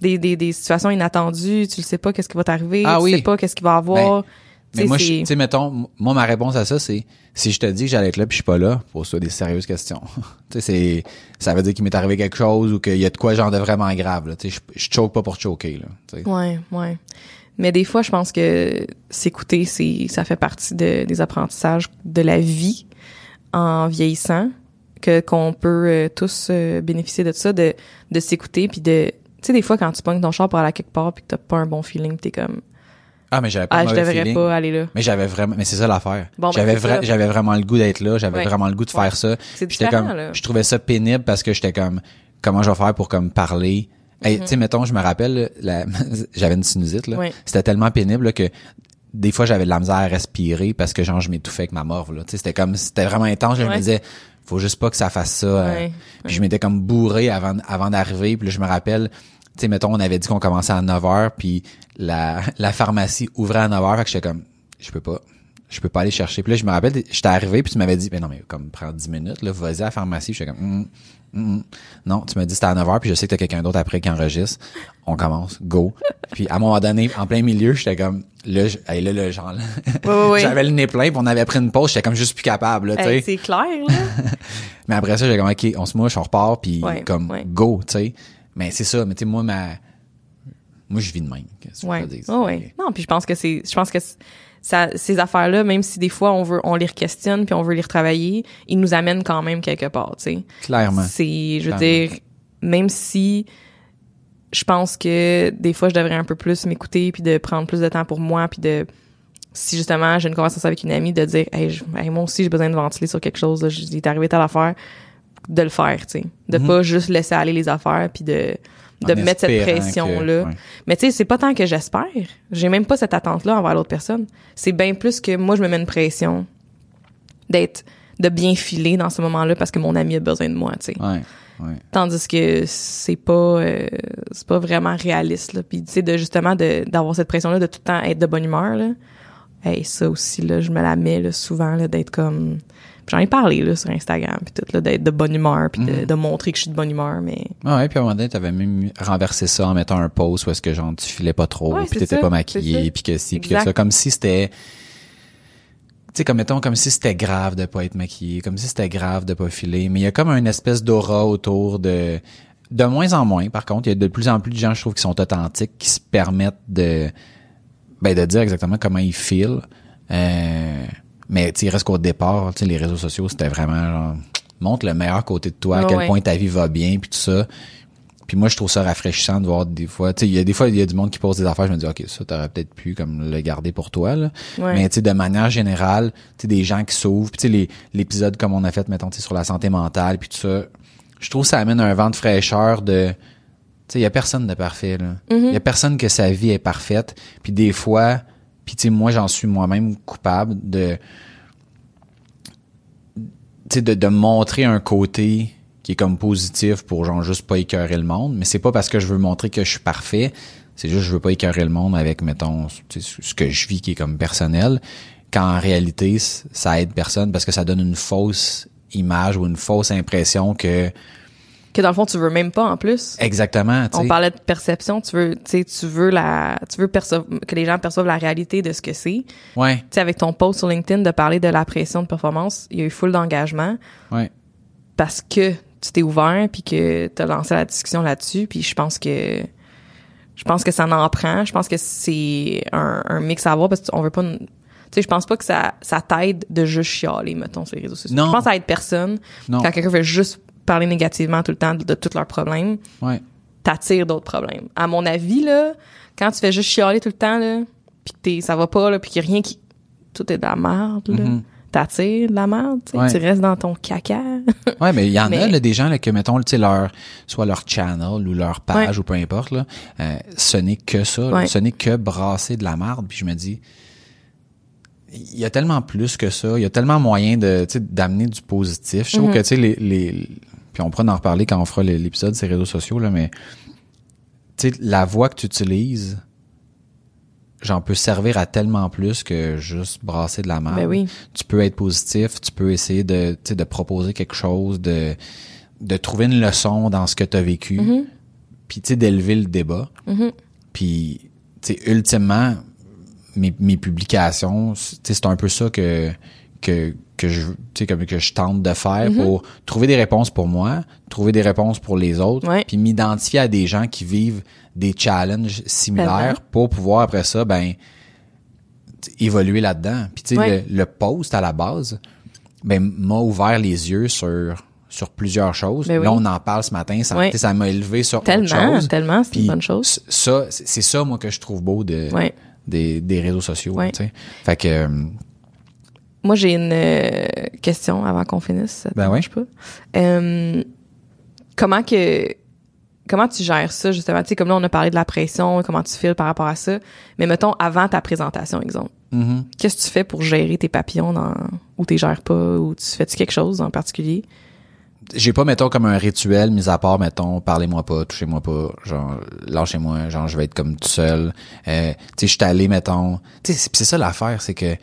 des, des, des situations inattendues, tu le sais pas qu'est-ce qui va t'arriver, Ah tu oui. sais pas qu'est-ce qu'il va avoir. Mais Tu sais, moi, tu sais, mettons, moi, ma réponse à ça, c'est, si je te dis que j'allais être là puis je suis pas là, pose-toi des sérieuses questions. tu sais, c'est, ça veut dire qu'il m'est arrivé quelque chose ou qu'il y a de quoi genre de vraiment grave, là. Tu sais, je, je choke pas pour choquer, là. tu sais. Ouais, ouais. Mais des fois, je pense que s'écouter, c'est, ça fait partie de, des apprentissages de la vie en vieillissant, que qu'on peut euh, tous euh, bénéficier de ça, de, de s'écouter, puis de, tu sais, des fois quand tu pognes ton char pour aller à quelque part, puis que t'as pas un bon feeling, t'es comme, Ah, mais j'avais pas ah, je devrais feeling. pas aller là. Mais j'avais vraiment, mais c'est ça l'affaire. Bon, ben, j'avais vra- j'avais vraiment le goût d'être là, j'avais Ouais. vraiment le goût de Ouais. faire ça. C'est J'étais comme, là. je trouvais ça pénible parce que j'étais comme, comment je vais faire pour comme parler? Hey, Mm-hmm. tu sais, mettons, je me rappelle, j'avais une sinusite, là. C'était tellement pénible, là, que des fois, j'avais de la misère à respirer parce que, genre, je m'étouffais avec ma morve, là. Tu sais, c'était comme, c'était vraiment intense, là, je me disais, faut juste pas que ça fasse ça. euh. Ouais. Puis je m'étais comme bourré avant, avant d'arriver, puis là, je me rappelle, tu sais, mettons, on avait dit qu'on commençait à 9 h puis la, la pharmacie ouvrait à 9 h fait que j'étais comme, je peux pas. Je peux pas aller chercher. Puis là, je me rappelle, j'étais arrivé, puis tu m'avais dit, mais non, mais comme, prends 10 minutes, là, vas-y à la pharmacie. J'étais comme, hum. non, tu m'as dit c'était à 9 h puis je sais que t'as quelqu'un d'autre après qui enregistre. On commence, go. puis à un moment donné, en plein milieu, j'étais comme, là, je- hey, là, là, genre, ouais, ouais. j'avais le nez plein, puis on avait pris une pause, j'étais comme juste plus capable, là, tu sais. Hey, c'est clair, là. Mais après ça, j'ai comme, OK, on se mouche, on repart, puis Ouais, comme, ouais. go, tu sais. Mais c'est ça, mais tu sais, moi, ma... Moi, je vis de même. Qu'est-ce que Ouais. je te dis? Ouais, ouais. Non, puis je pense que c'est, je pense que ça, ces affaires-là, même si des fois on veut, on les questionne puis on veut les retravailler, ils nous amènent quand même quelque part, tu sais. Clairement. C'est, je veux Clairement. dire, même si je pense que des fois je devrais un peu plus m'écouter puis de prendre plus de temps pour moi puis de si justement j'ai une conversation avec une amie de dire hey, je- hey, moi aussi j'ai besoin de ventiler sur quelque chose là, il est arrivé telle affaire de le faire tu sais. De pas juste laisser aller les affaires puis de de Mhm. En mettre cette pression que- là ouais. mais tu sais c'est pas tant que j'espère. J'ai même pas cette attente là envers l'autre personne. C'est bien plus que moi je me mets une pression d'être de bien filer dans ce moment là parce que mon ami a besoin de moi tu sais. Ouais, ouais. tandis que c'est pas euh, c'est pas vraiment réaliste là puis tu sais de justement de d'avoir cette pression là de tout le temps être de bonne humeur là hey, ça aussi là je me la mets là, souvent là d'être comme j'en ai parlé là sur Instagram puis tout là d'être de bonne humeur puis Mm-hmm. de, de montrer que je suis de bonne humeur mais Ah ouais, puis à un moment donné, t'avais même renversé ça en mettant un post où est-ce que genre tu filais pas trop, Ouais, puis t'étais pas c'est maquillé, ça. puis que si, puis que ça, comme si c'était, sais, comme mettons, comme si c'était grave de pas être maquillé, comme si c'était grave de pas filer, mais il y a comme une espèce d'aura autour de, de moins en moins, par contre, il y a de plus en plus de gens, je trouve, qui sont authentiques, qui se permettent de, ben, de dire exactement comment ils filent, euh, mais tu reste qu'au départ, tu sais, les réseaux sociaux, c'était vraiment genre, montre le meilleur côté de toi, à Ouais, quel ouais. point ta vie va bien, puis tout ça. Puis moi, je trouve ça rafraîchissant de voir des fois, tu sais, il y a des fois, il y a du monde qui pose des affaires, je me dis, OK, ça, t'aurais peut-être pu, comme, le garder pour toi, là. Ouais. Mais, tu sais, de manière générale, tu sais, des gens qui s'ouvrent, puis tu sais, l'épisode comme on a fait, mettons, tu sais, sur la santé mentale, puis tout ça, je trouve ça amène un vent de fraîcheur de, tu sais, il y a personne de parfait, là. Il y a personne que sa vie est parfaite, puis des fois, puis tu sais, moi, j'en suis moi-même coupable de, tu sais, de, de montrer un côté qui est comme positif pour genre juste pas écœurer le monde, mais c'est pas parce que je veux montrer que je suis parfait, c'est juste que je veux pas écœurer le monde avec, mettons, tu ce que je vis qui est comme personnel, quand en réalité, ça aide personne parce que ça donne une fausse image ou une fausse impression que, que dans le fond tu veux même pas en plus. Exactement, tu on parlait de perception tu veux tu tu veux la tu veux que les gens perçoivent la réalité de ce que c'est. Tu ouais, sais avec ton post sur LinkedIn de parler de la pression de performance il y a eu full d'engagement. Ouais, parce que tu t'es ouvert puis que tu as lancé la discussion là-dessus puis je pense que je pense que ça en prend je pense que c'est un, un mix à avoir parce qu'on veut pas tu sais, je pense pas que ça, ça t'aide de juste chialer, mettons, sur les réseaux sociaux. Non. Je pense que ça aide personne. Non. Quand quelqu'un veut juste parler négativement tout le temps de, de tous leurs problèmes, Ouais. t'attires d'autres problèmes. À mon avis, là, quand tu fais juste chialer tout le temps, là, pis que t'es, ça va pas, là, pis qu'il y a rien qui, tout est de la merde, là, Mhm. T'attires de la merde, Ouais. tu restes dans ton caca. Ouais, mais il y en a là, des gens là, que mettons tu sais leur soit leur channel ou leur page Ouais. ou peu importe là, euh, ce n'est que ça, là. Ce n'est que brasser de la marde puis je me dis il y a tellement plus que ça, il y a tellement moyen de d'amener du positif. Je trouve Mhm. que tu sais les les puis on pourra en reparler quand on fera l'é- l'épisode ces réseaux sociaux là mais tu sais la voix que tu utilises j'en peux servir à tellement plus que juste brasser de la merde Ben oui. tu peux être positif, tu peux essayer de, tu sais, de proposer quelque chose, de, de trouver une leçon dans ce que tu as vécu, Mm-hmm. puis tu sais, d'élever le débat. Mhm. Puis, tu sais, ultimement, mes, mes publications, tu sais, c'est un peu ça que, que, que je, comme que je tente de faire Mm-hmm. pour trouver des réponses pour moi, trouver des réponses pour les autres, Ouais. puis m'identifier à des gens qui vivent des challenges similaires pour pouvoir après ça, ben, évoluer là-dedans. Puis tu sais, Ouais. le, le post à la base, ben m'a ouvert les yeux sur sur plusieurs choses. Ben oui. Là, on en parle ce matin, ça Ouais. m'a élevé sur autre Tellement, chose. tellement, c'est une bonne chose. Ça, c'est ça moi que je trouve beau de des, des réseaux sociaux. Ouais. tu sais. Fait que euh, Moi, j'ai une euh, question avant qu'on finisse. Ça te Ben dérange pas? Euh, comment que comment tu gères ça justement? Tu sais, comme là, on a parlé de la pression, comment tu files par rapport à ça. Mais mettons avant ta présentation, exemple. mhm. Qu'est-ce que tu fais pour gérer tes papillons dans ou t'es gères pas ou tu fais-tu quelque chose en particulier? J'ai pas mettons comme un rituel mis à part mettons parlez-moi pas touchez-moi pas genre lâchez-moi genre je vais être comme tout seul euh, tu sais je suis allé mettons tu sais c'est- ça l'affaire c'est que tu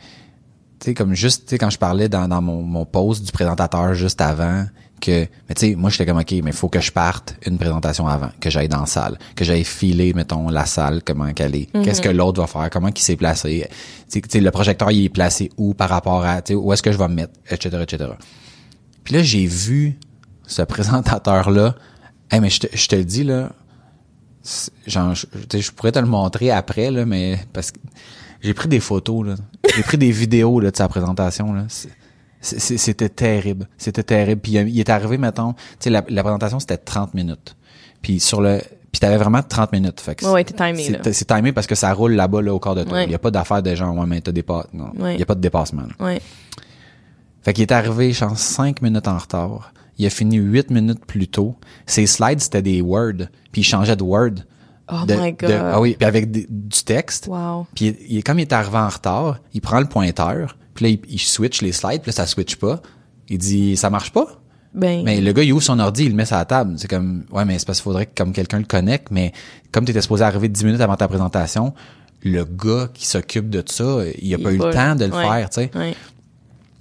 sais comme juste tu sais quand je parlais dans, dans mon, mon post du présentateur juste avant que mais tu sais moi j'étais comme ok mais faut que je parte une présentation avant que j'aille dans la salle que j'aille filer mettons la salle comment qu'elle est qu'est-ce que l'autre va faire comment qu'il s'est placé tu sais, le projecteur il est placé où par rapport à tu sais où est-ce que je vais me mettre etc etc puis là, j'ai vu ce présentateur-là. Hey, mais je te, je te le dis, là, genre, je, je pourrais te le montrer après, là, mais parce que j'ai pris des photos, là. J'ai pris des vidéos, là, de sa présentation, là. C'était terrible. C'était terrible. Puis il est arrivé, mettons, tu sais, la, la présentation, c'était 30 minutes. Puis sur le... Puis t'avais vraiment 30 minutes. Fait que Ouais, ouais, t'es timé, c'est- timé parce que ça roule là-bas, là, au corps de toi. Ouais. Il y a pas d'affaire de genre, ouais, mais t'as dépassé. Non. Ouais. Il y a pas de dépassement, là. Ouais. Fait qu'il est arrivé, je pense, 5 minutes en retard. Il a fini 8 minutes plus tôt. Ses slides, c'était des Word. Puis il changeait de Word. Oh De- my de- god. ah oui, puis avec des- du texte. Wow. Puis il, il- comme il est arrivé en retard, il prend le pointeur. Puis là, il, il switch les slides. Puis là, ça switch pas. Il dit, ça marche pas? Ben Mais le gars, il ouvre son ordi, il le met sur la table. C'est comme, ouais, mais c'est parce qu'il faudrait que comme quelqu'un le connecte. Mais comme tu étais supposé arriver 10 minutes avant ta présentation, le gars qui s'occupe de ça, il a Il pas eu le temps de le ouais. faire, tu sais. Ouais.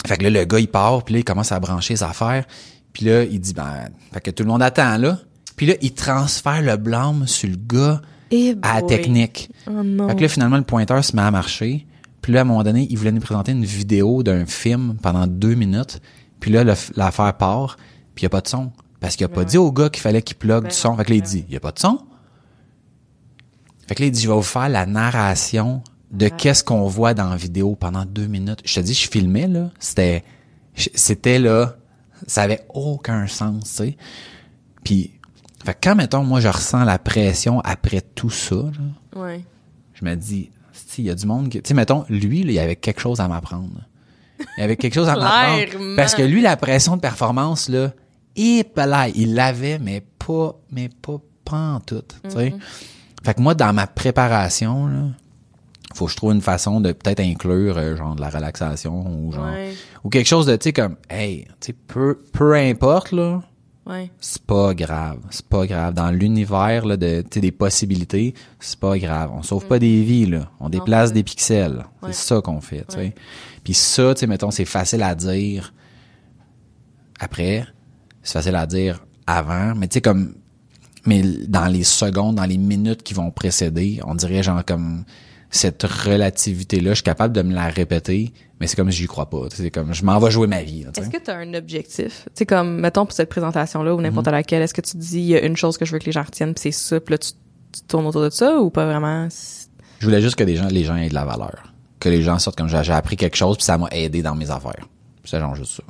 Fait que là, le gars, il part, puis là, il commence à brancher ses affaires. Puis là, il dit, ben, fait que tout le monde attend, là. Puis là, il transfère le blâme sur le gars Eh à la boy. technique. Oh non. Fait que là, finalement, le pointeur se met à marcher. Puis là, à un moment donné, il voulait nous présenter une vidéo d'un film pendant deux minutes. Puis là, l'affaire part, puis il n'y a pas de son. Parce qu'il a pas dit au gars qu'il fallait qu'il plug Ben du son. Fait que là, il ben dit, il n'y a pas de son. Fait que là, il dit, je vais vous faire la narration de qu'est-ce qu'on voit dans la vidéo pendant deux minutes. Je te dis, je filmais, là. C'était, c'était là, ça avait aucun sens, tu sais. Puis, fait que quand, mettons, moi, je ressens la pression après tout ça, là, Ouais. je me dis, il y a du monde qui, tu sais, mettons, lui, là, il avait quelque chose à m'apprendre. Il avait quelque chose à m'apprendre. Parce que lui, la pression de performance, là, là, il l'avait, mais pas, mais pas, pas en tout, tu sais. Mm-hmm. Fait que moi, dans ma préparation, là, faut que je trouve une façon de peut-être inclure, euh, genre, de la relaxation ou genre, Ouais. ou quelque chose de, tu sais, comme, hey, tu sais, peu, peu importe, là, Ouais. c'est pas grave, c'est pas grave. Dans l'univers là, de, des possibilités, c'est pas grave. On sauve pas des vies là, on déplace des pixels. Ouais. C'est ça qu'on fait. Ouais. Puis ça, tu sais, mettons, c'est facile à dire après, c'est facile à dire avant, mais tu sais comme, mais dans les secondes, dans les minutes qui vont précéder, on dirait genre comme cette relativité-là, je suis capable de me la répéter, mais c'est comme si j'y crois pas. C'est comme, je m'en vais jouer ma vie. Est-ce que tu as un objectif? Tu sais, comme, mettons, pour cette présentation-là ou n'importe Mhm. laquelle, est-ce que tu dis, il y a une chose que je veux que les gens retiennent, puis c'est ça, puis là, tu, tu tournes autour de ça ou pas vraiment? Je voulais juste que les gens, les gens aient de la valeur. que les gens sortent comme j'ai appris quelque chose puis ça m'a aidé dans mes affaires. C'est genre juste ça.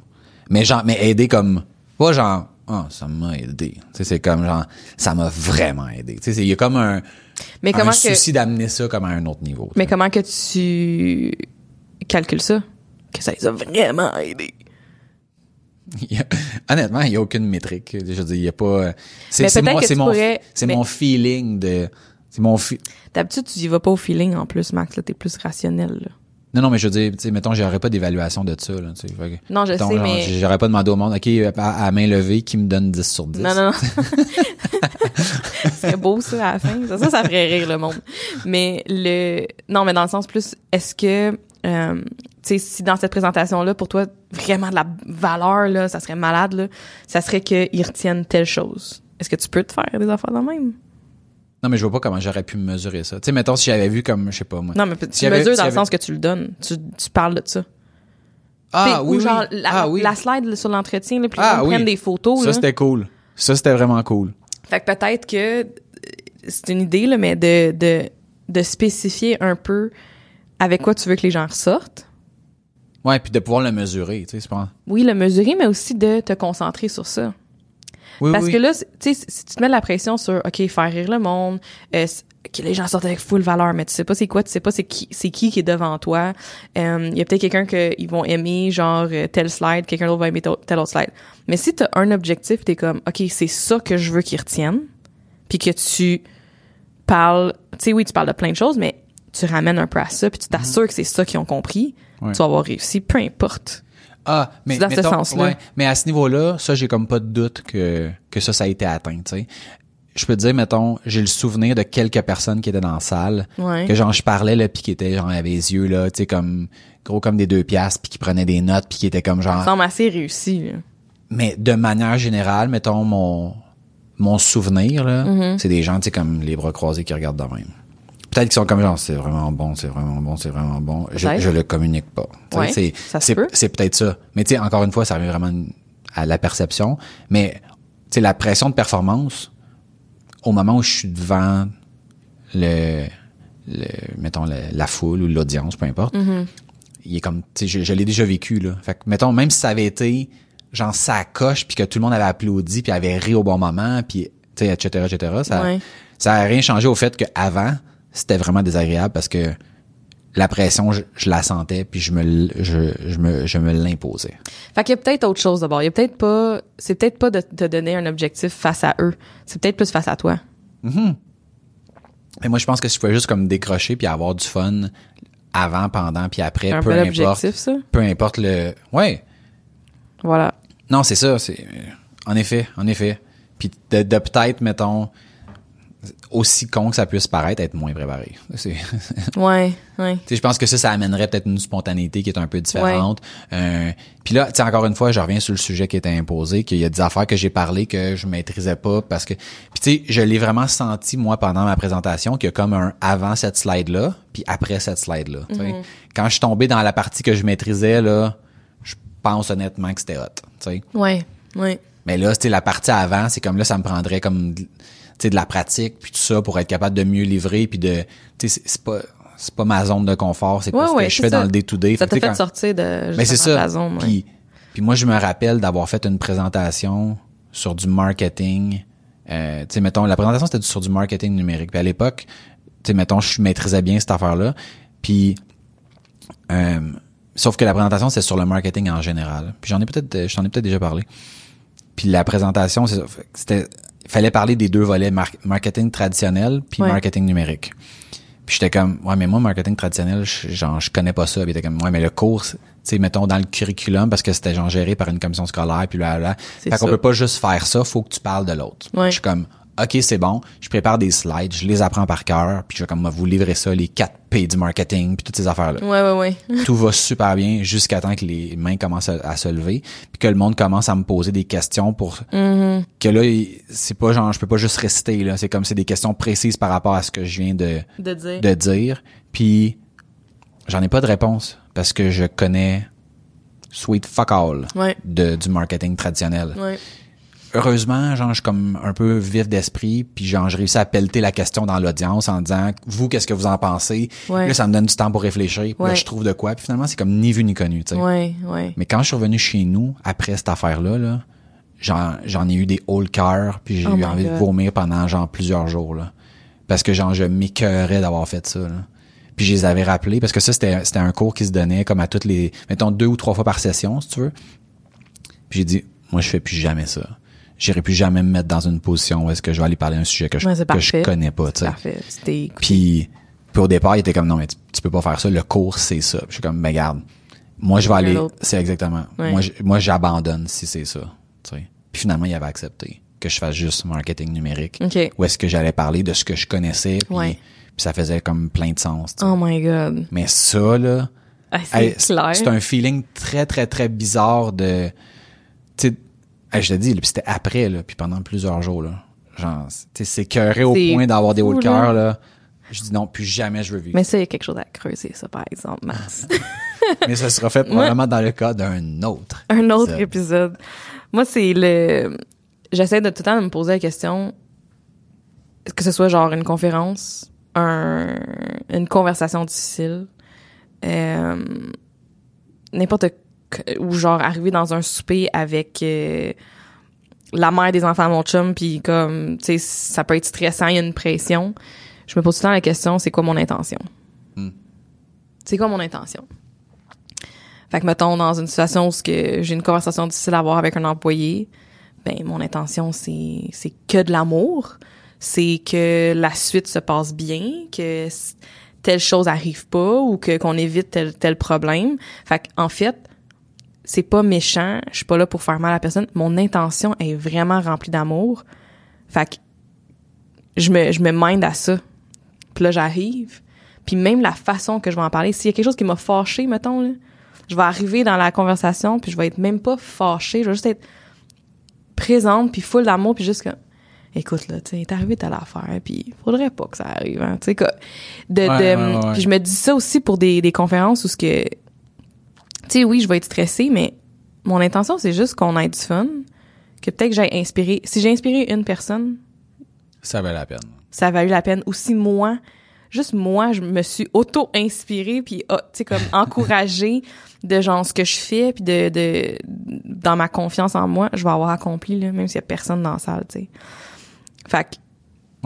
Mais genre mais aider comme pas genre ah ça m'a aidé. Tu sais c'est comme genre ça m'a vraiment aidé. Tu sais il y a comme un Mais un comment que souci d'amener ça comme à un autre niveau. mais comment que tu calcules ça? Que ça les a vraiment aidés? Il y a- honnêtement, il y a aucune métrique. Je veux dire, il y a pas c'est Mais c'est peut-être moi c'est mon pourrais- c'est mais- mon feeling de c'est mon fi- D'habitude, tu y vas pas au feeling en plus, Max, là, t'es plus rationnel, là. Non, non, mais je veux dire, tu sais, mettons, j'aurais pas d'évaluation de ça, là. Fait Non, je mettons, sais, genre, mais- J'aurais pas demandé au monde, OK, à, à main levée, qui me donne 10 sur 10. Non, non, non. C'est beau, ça, à la fin. Ça, ça, ça ferait rire le monde. Mais le, non, mais dans le sens plus, est-ce que, euh, tu sais, si dans cette présentation-là, pour toi, vraiment de la valeur, là, ça serait malade, là, ça serait qu'ils retiennent telle chose. Est-ce que tu peux te faire des affaires de même? Non, mais je vois pas comment j'aurais pu mesurer ça. Tu sais, mettons, si j'avais vu comme, je sais pas, moi. Non, mais tu mesures dans le sens que tu le donnes. Tu, tu parles de ça. Ah, oui, ou genre, la, ah, oui. la slide sur l'entretien, puis Ah, oui. prennent des photos, Ça, c'était cool. Ça, c'était vraiment cool. Fait que peut-être que euh, c'est une idée là, mais de, de de spécifier un peu avec quoi tu veux que les gens ressortent. Ouais, puis de pouvoir le mesurer, tu sais, c'est pas... Oui, le mesurer, mais aussi de te concentrer sur ça. Oui, Parce oui. que là, tu sais, si tu te mets de la pression sur, OK, faire rire le monde, euh, que les gens sortent avec full valeur, mais tu sais pas c'est quoi, tu sais pas c'est qui, c'est qui qui est devant toi. Euh, Il y a peut-être quelqu'un qu'ils vont aimer, genre, euh, tel slide, quelqu'un d'autre va aimer tel autre slide. Mais si tu as un objectif, t'es comme, OK, c'est ça que je veux qu'ils retiennent, puis que tu parles, tu sais, oui, tu parles de plein de choses, mais tu ramènes un peu à ça, puis tu t'assures que c'est ça qu'ils ont compris, Ouais. tu vas avoir réussi, peu importe. Ah, mais dans ce mettons, sens-là. ouais, mais à ce niveau-là, ça j'ai comme pas de doute que que ça ça a été atteint, tu sais. Je peux te dire mettons, j'ai le souvenir de quelques personnes qui étaient dans la salle Ouais. que genre je parlais là puis qui étaient genre avait les yeux là, tu sais comme gros comme des deux piastres puis qui prenaient des notes puis qui étaient comme genre Ça semble assez réussi, là. mais de manière générale, mettons mon mon souvenir là, Mm-hmm. c'est des gens tu sais comme les bras croisés qui regardent de même. Peut-être qu'ils sont comme genre c'est vraiment bon, c'est vraiment bon, c'est vraiment bon. Je, je le communique pas. Ouais, c'est c'est peut. c'est peut-être ça. Mais tu sais encore une fois, ça revient vraiment à la perception, mais tu sais la pression de performance au moment où je suis devant le le mettons le- la foule ou l'audience, peu importe. Mm-hmm. Il est comme tu sais je, je l'ai déjà vécu là. Fait que mettons même si ça avait été genre ça coche puis que tout le monde avait applaudi puis avait ri au bon moment puis tu sais etc etc ça Ouais. ça a rien changé au fait que avant c'était vraiment désagréable parce que la pression je, je la sentais puis je me je, je me je me l'imposais Fait qu'il y a peut-être autre chose d'abord. Il y a peut-être pas, c'est peut-être pas de te donner un objectif face à eux. C'est peut-être plus face à toi. mais moi je pense que si je pouvais juste comme décrocher puis avoir du fun avant pendant puis après Un peu importe l'objectif, ça? peu importe le ouais Voilà. non c'est ça c'est en effet en effet puis de, de peut-être mettons aussi con que ça puisse paraître être moins préparé c'est Ouais, ouais. Tu sais, je pense que ça, ça amènerait peut-être une spontanéité qui est un peu différente. Euh, Puis là, tu encore une fois, je reviens sur le sujet qui était imposé, qu'il y a des affaires que j'ai parlé que je maîtrisais pas parce que... Puis tu sais, je l'ai vraiment senti, moi, pendant ma présentation, qu'il y a comme un avant cette slide-là, puis après cette slide-là. tu sais. Quand je suis tombé dans la partie que je maîtrisais, là, je pense honnêtement que c'était hot. tu sais. Ouais, ouais. Mais là, c'était la partie avant, c'est comme là, ça me prendrait comme de la pratique puis tout ça pour être capable de mieux livrer puis de c'est- pas c'est pas ma zone de confort, c'est pas Ouais, ce que je fais ça. dans le day to day. Ça t'a fait sortir de Mais c'est ça. la zone. ouais. Puis puis moi je me rappelle d'avoir fait une présentation sur du marketing euh, tu sais mettons la présentation c'était sur du marketing numérique. Puis à l'époque, tu sais mettons je maîtrisais bien cette affaire-là. Puis euh, sauf que la présentation c'est sur le marketing en général. Puis j'en ai peut-être j'en ai peut-être déjà parlé. Puis la présentation, c'était, fallait parler des deux volets, mar- marketing traditionnel puis Ouais. marketing numérique. Puis j'étais comme, ouais, mais moi, marketing traditionnel, je, genre, je connais pas ça. Puis il était comme, ouais, mais le cours, tu sais, mettons dans le curriculum, parce que c'était genre géré par une commission scolaire, puis là, là. Fait qu'on peut pas juste faire ça, faut que tu parles de l'autre. Ouais. Je suis comme, OK, c'est bon, je prépare des slides, je les apprends par cœur, puis je vais comme vous livrer ça, les 4 P du marketing, puis toutes ces affaires-là Ouais, ouais, ouais. tout va super bien jusqu'à temps que les mains commencent à, à se lever puis que le monde commence à me poser des questions pour Mm-hmm. que là c'est pas genre je peux pas juste réciter là c'est comme c'est des questions précises par rapport à ce que je viens de De dire. de dire puis j'en ai pas de réponse parce que je connais sweet fuck all Ouais. de du marketing traditionnel Ouais. Heureusement, genre, je suis comme un peu vif d'esprit, puis genre, je réussis à pelleter la question dans l'audience en disant, vous, qu'est-ce que vous en pensez? Ouais. Là, ça me donne du temps pour réfléchir, puis là, Ouais. je trouve de quoi, puis finalement, c'est comme ni vu ni connu, tu sais. Ouais, ouais. Mais quand je suis revenu chez nous, après cette affaire-là, là, j'en, j'en ai eu des hauts le cœur, puis j'ai Oh eu envie de vomir pendant, genre, plusieurs jours, là. Parce que, genre, je m'écœurais d'avoir fait ça, là. Puis je les avais rappelés, parce que ça, c'était, c'était un cours qui se donnait comme à toutes les, mettons, deux ou trois fois par session, si tu veux. Puis j'ai dit, moi, je fais plus jamais ça. J'irai plus jamais me mettre dans une position où est-ce que je vais aller parler d'un sujet que je, Ouais, que je connais pas, tu sais. Puis, puis au départ, il était comme non, mais tu, tu peux pas faire ça. Le cours, c'est ça. Puis je suis comme, mais garde, moi je vais aller. C'est exactement. Ouais. Moi, je- moi j'abandonne si c'est ça. Tu sais. Puis finalement, il avait accepté que je fasse juste marketing numérique. OK. Où est-ce que j'allais parler de ce que je connaissais. Puis, Ouais. puis ça faisait comme plein de sens. Oh my god. Mais ça là, Ah, hey, c'est un feeling très très très bizarre de. Tu sais, hey, je te dis, c'était après là, puis pendant plusieurs jours là. Genre, c'est cœuré au point d'avoir des hauts de cœur là. Je dis non, plus jamais je veux vivre. Mais ça, il y a quelque chose à creuser, ça, par exemple, Max. Mais ça sera fait probablement dans le cas d'un autre. un autre épisode. épisode. Moi, c'est le. J'essaie de tout le temps de me poser la question que ce soit genre une conférence, un, une conversation difficile, euh, n'importe ou genre arriver dans un souper avec euh, la mère des enfants à mon chum, puis comme, tu sais, ça peut être stressant, il y a une pression. Je me pose tout le temps la question, c'est quoi mon intention? Hmm. C'est quoi mon intention? Fait que, mettons, dans une situation où ce que j'ai une conversation difficile à avoir avec un employé, ben, mon intention, c'est, c'est que de l'amour. C'est que la suite se passe bien, que telle chose arrive pas ou que, qu'on évite tel, tel problème. Fait en fait, c'est pas méchant. Je suis pas là pour faire mal à la personne. Mon intention est vraiment remplie d'amour. Fait que, je me, je me mind à ça. Puis là, j'arrive. Puis même la façon que je vais en parler, s'il y a quelque chose qui m'a fâché, mettons, là, je vais arriver dans la conversation, puis je vais être même pas fâchée, je vais juste être présente, puis full d'amour, puis juste que, écoute, là, tu t'es arrivé telle affaire, puis faudrait pas que ça arrive, hein, tu sais, de, Ouais, de, ouais, ouais, ouais. puis je me dis ça aussi pour des, des conférences où ce que, tu sais, oui, je vais être stressée, mais mon intention, c'est juste qu'on ait du fun, que peut-être que j'ai inspiré, si j'ai inspiré une personne, Ça valait la peine. ça a valu la peine. Aussi, moi, juste moi, je me suis auto-inspirée, puis, ah, tu sais, comme encouragée de genre ce que je fais, puis de, de, dans ma confiance en moi, je vais avoir accompli, là, même s'il y a personne dans la salle, tu sais. Fait que,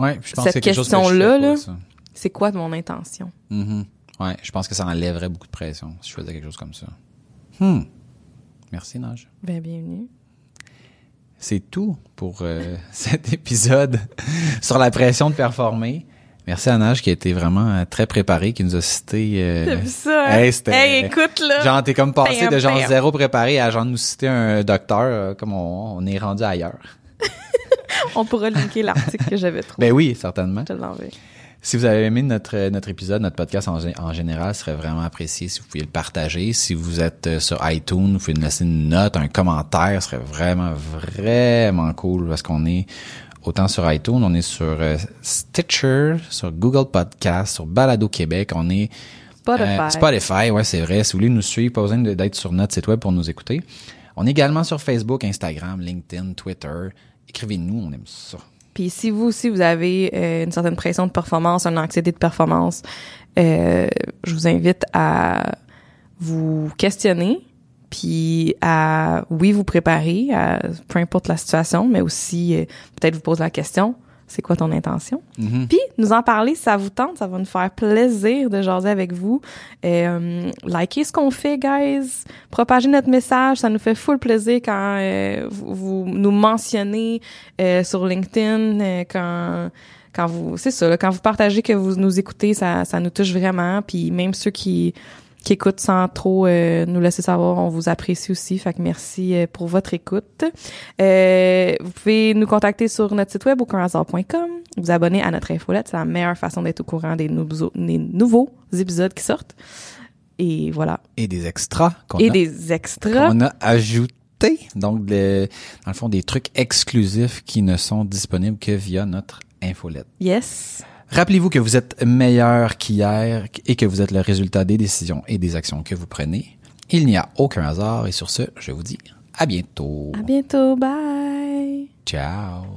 Ouais, je pense Cette que chose que là, ça. c'est quoi mon intention? Mhm. Ouais, je pense que ça enlèverait beaucoup de pression si je faisais quelque chose comme ça. Hmm. Merci, Nage. Ben, bienvenue. C'est tout pour euh, cet épisode sur la pression de performer. Merci à Nage qui a été vraiment euh, très préparé, qui nous a cité. euh, T'as vu ça? hein? hey, Hey, écoute, là! Genre, t'es comme passé de genre zéro préparé à genre nous citer un docteur, euh, comme on, on est rendu ailleurs. On pourra linker l'article que j'avais trouvé. Ben oui, certainement. Je te l'enverrai. Si vous avez aimé notre notre épisode, notre podcast en, en général, ce serait vraiment apprécié si vous pouviez le partager. Si vous êtes euh, sur iTunes, vous pouvez nous laisser une note, un commentaire, ce serait vraiment vraiment cool parce qu'on est autant sur iTunes, on est sur euh, Stitcher, sur Google Podcast, sur Balado Québec, on est Spotify. euh, Spotify, ouais, c'est vrai. Si vous voulez nous suivre, pas besoin d'être sur notre site web pour nous écouter. On est également sur Facebook, Instagram, LinkedIn, Twitter. Écrivez-nous, on aime ça. Puis si vous aussi vous avez euh, une certaine pression de performance, une anxiété de performance, euh, je vous invite à vous questionner, puis à oui vous préparer, à peu importe la situation, mais aussi euh, peut-être vous poser la question, c'est quoi ton intention? Mhm. Puis nous en parler, si ça vous tente, ça va nous faire plaisir de jaser avec vous. Euh, likez ce qu'on fait, guys. Propagez notre message, ça nous fait full plaisir quand euh, vous, vous nous mentionnez euh, sur LinkedIn, euh, quand quand vous c'est ça, là, quand vous partagez que vous nous écoutez, ça ça nous touche vraiment. Puis même ceux qui qui écoutent sans trop euh, nous laisser savoir, on vous apprécie aussi. Fait que merci euh, pour votre écoute. Euh, vous pouvez nous contacter sur notre site web aucunhasard.com, vous abonner à notre infolette, c'est la meilleure façon d'être au courant des, nouveaux- des nouveaux épisodes qui sortent. Et voilà. Et des extras qu'on Et a des extras. On a ajouté, donc, le- dans le fond, des trucs exclusifs qui ne sont disponibles que via notre infolette. Yes. Rappelez-vous que vous êtes meilleur qu'hier et que vous êtes le résultat des décisions et des actions que vous prenez. Il n'y a aucun hasard et sur ce, je vous dis à bientôt. À bientôt. Bye. Ciao.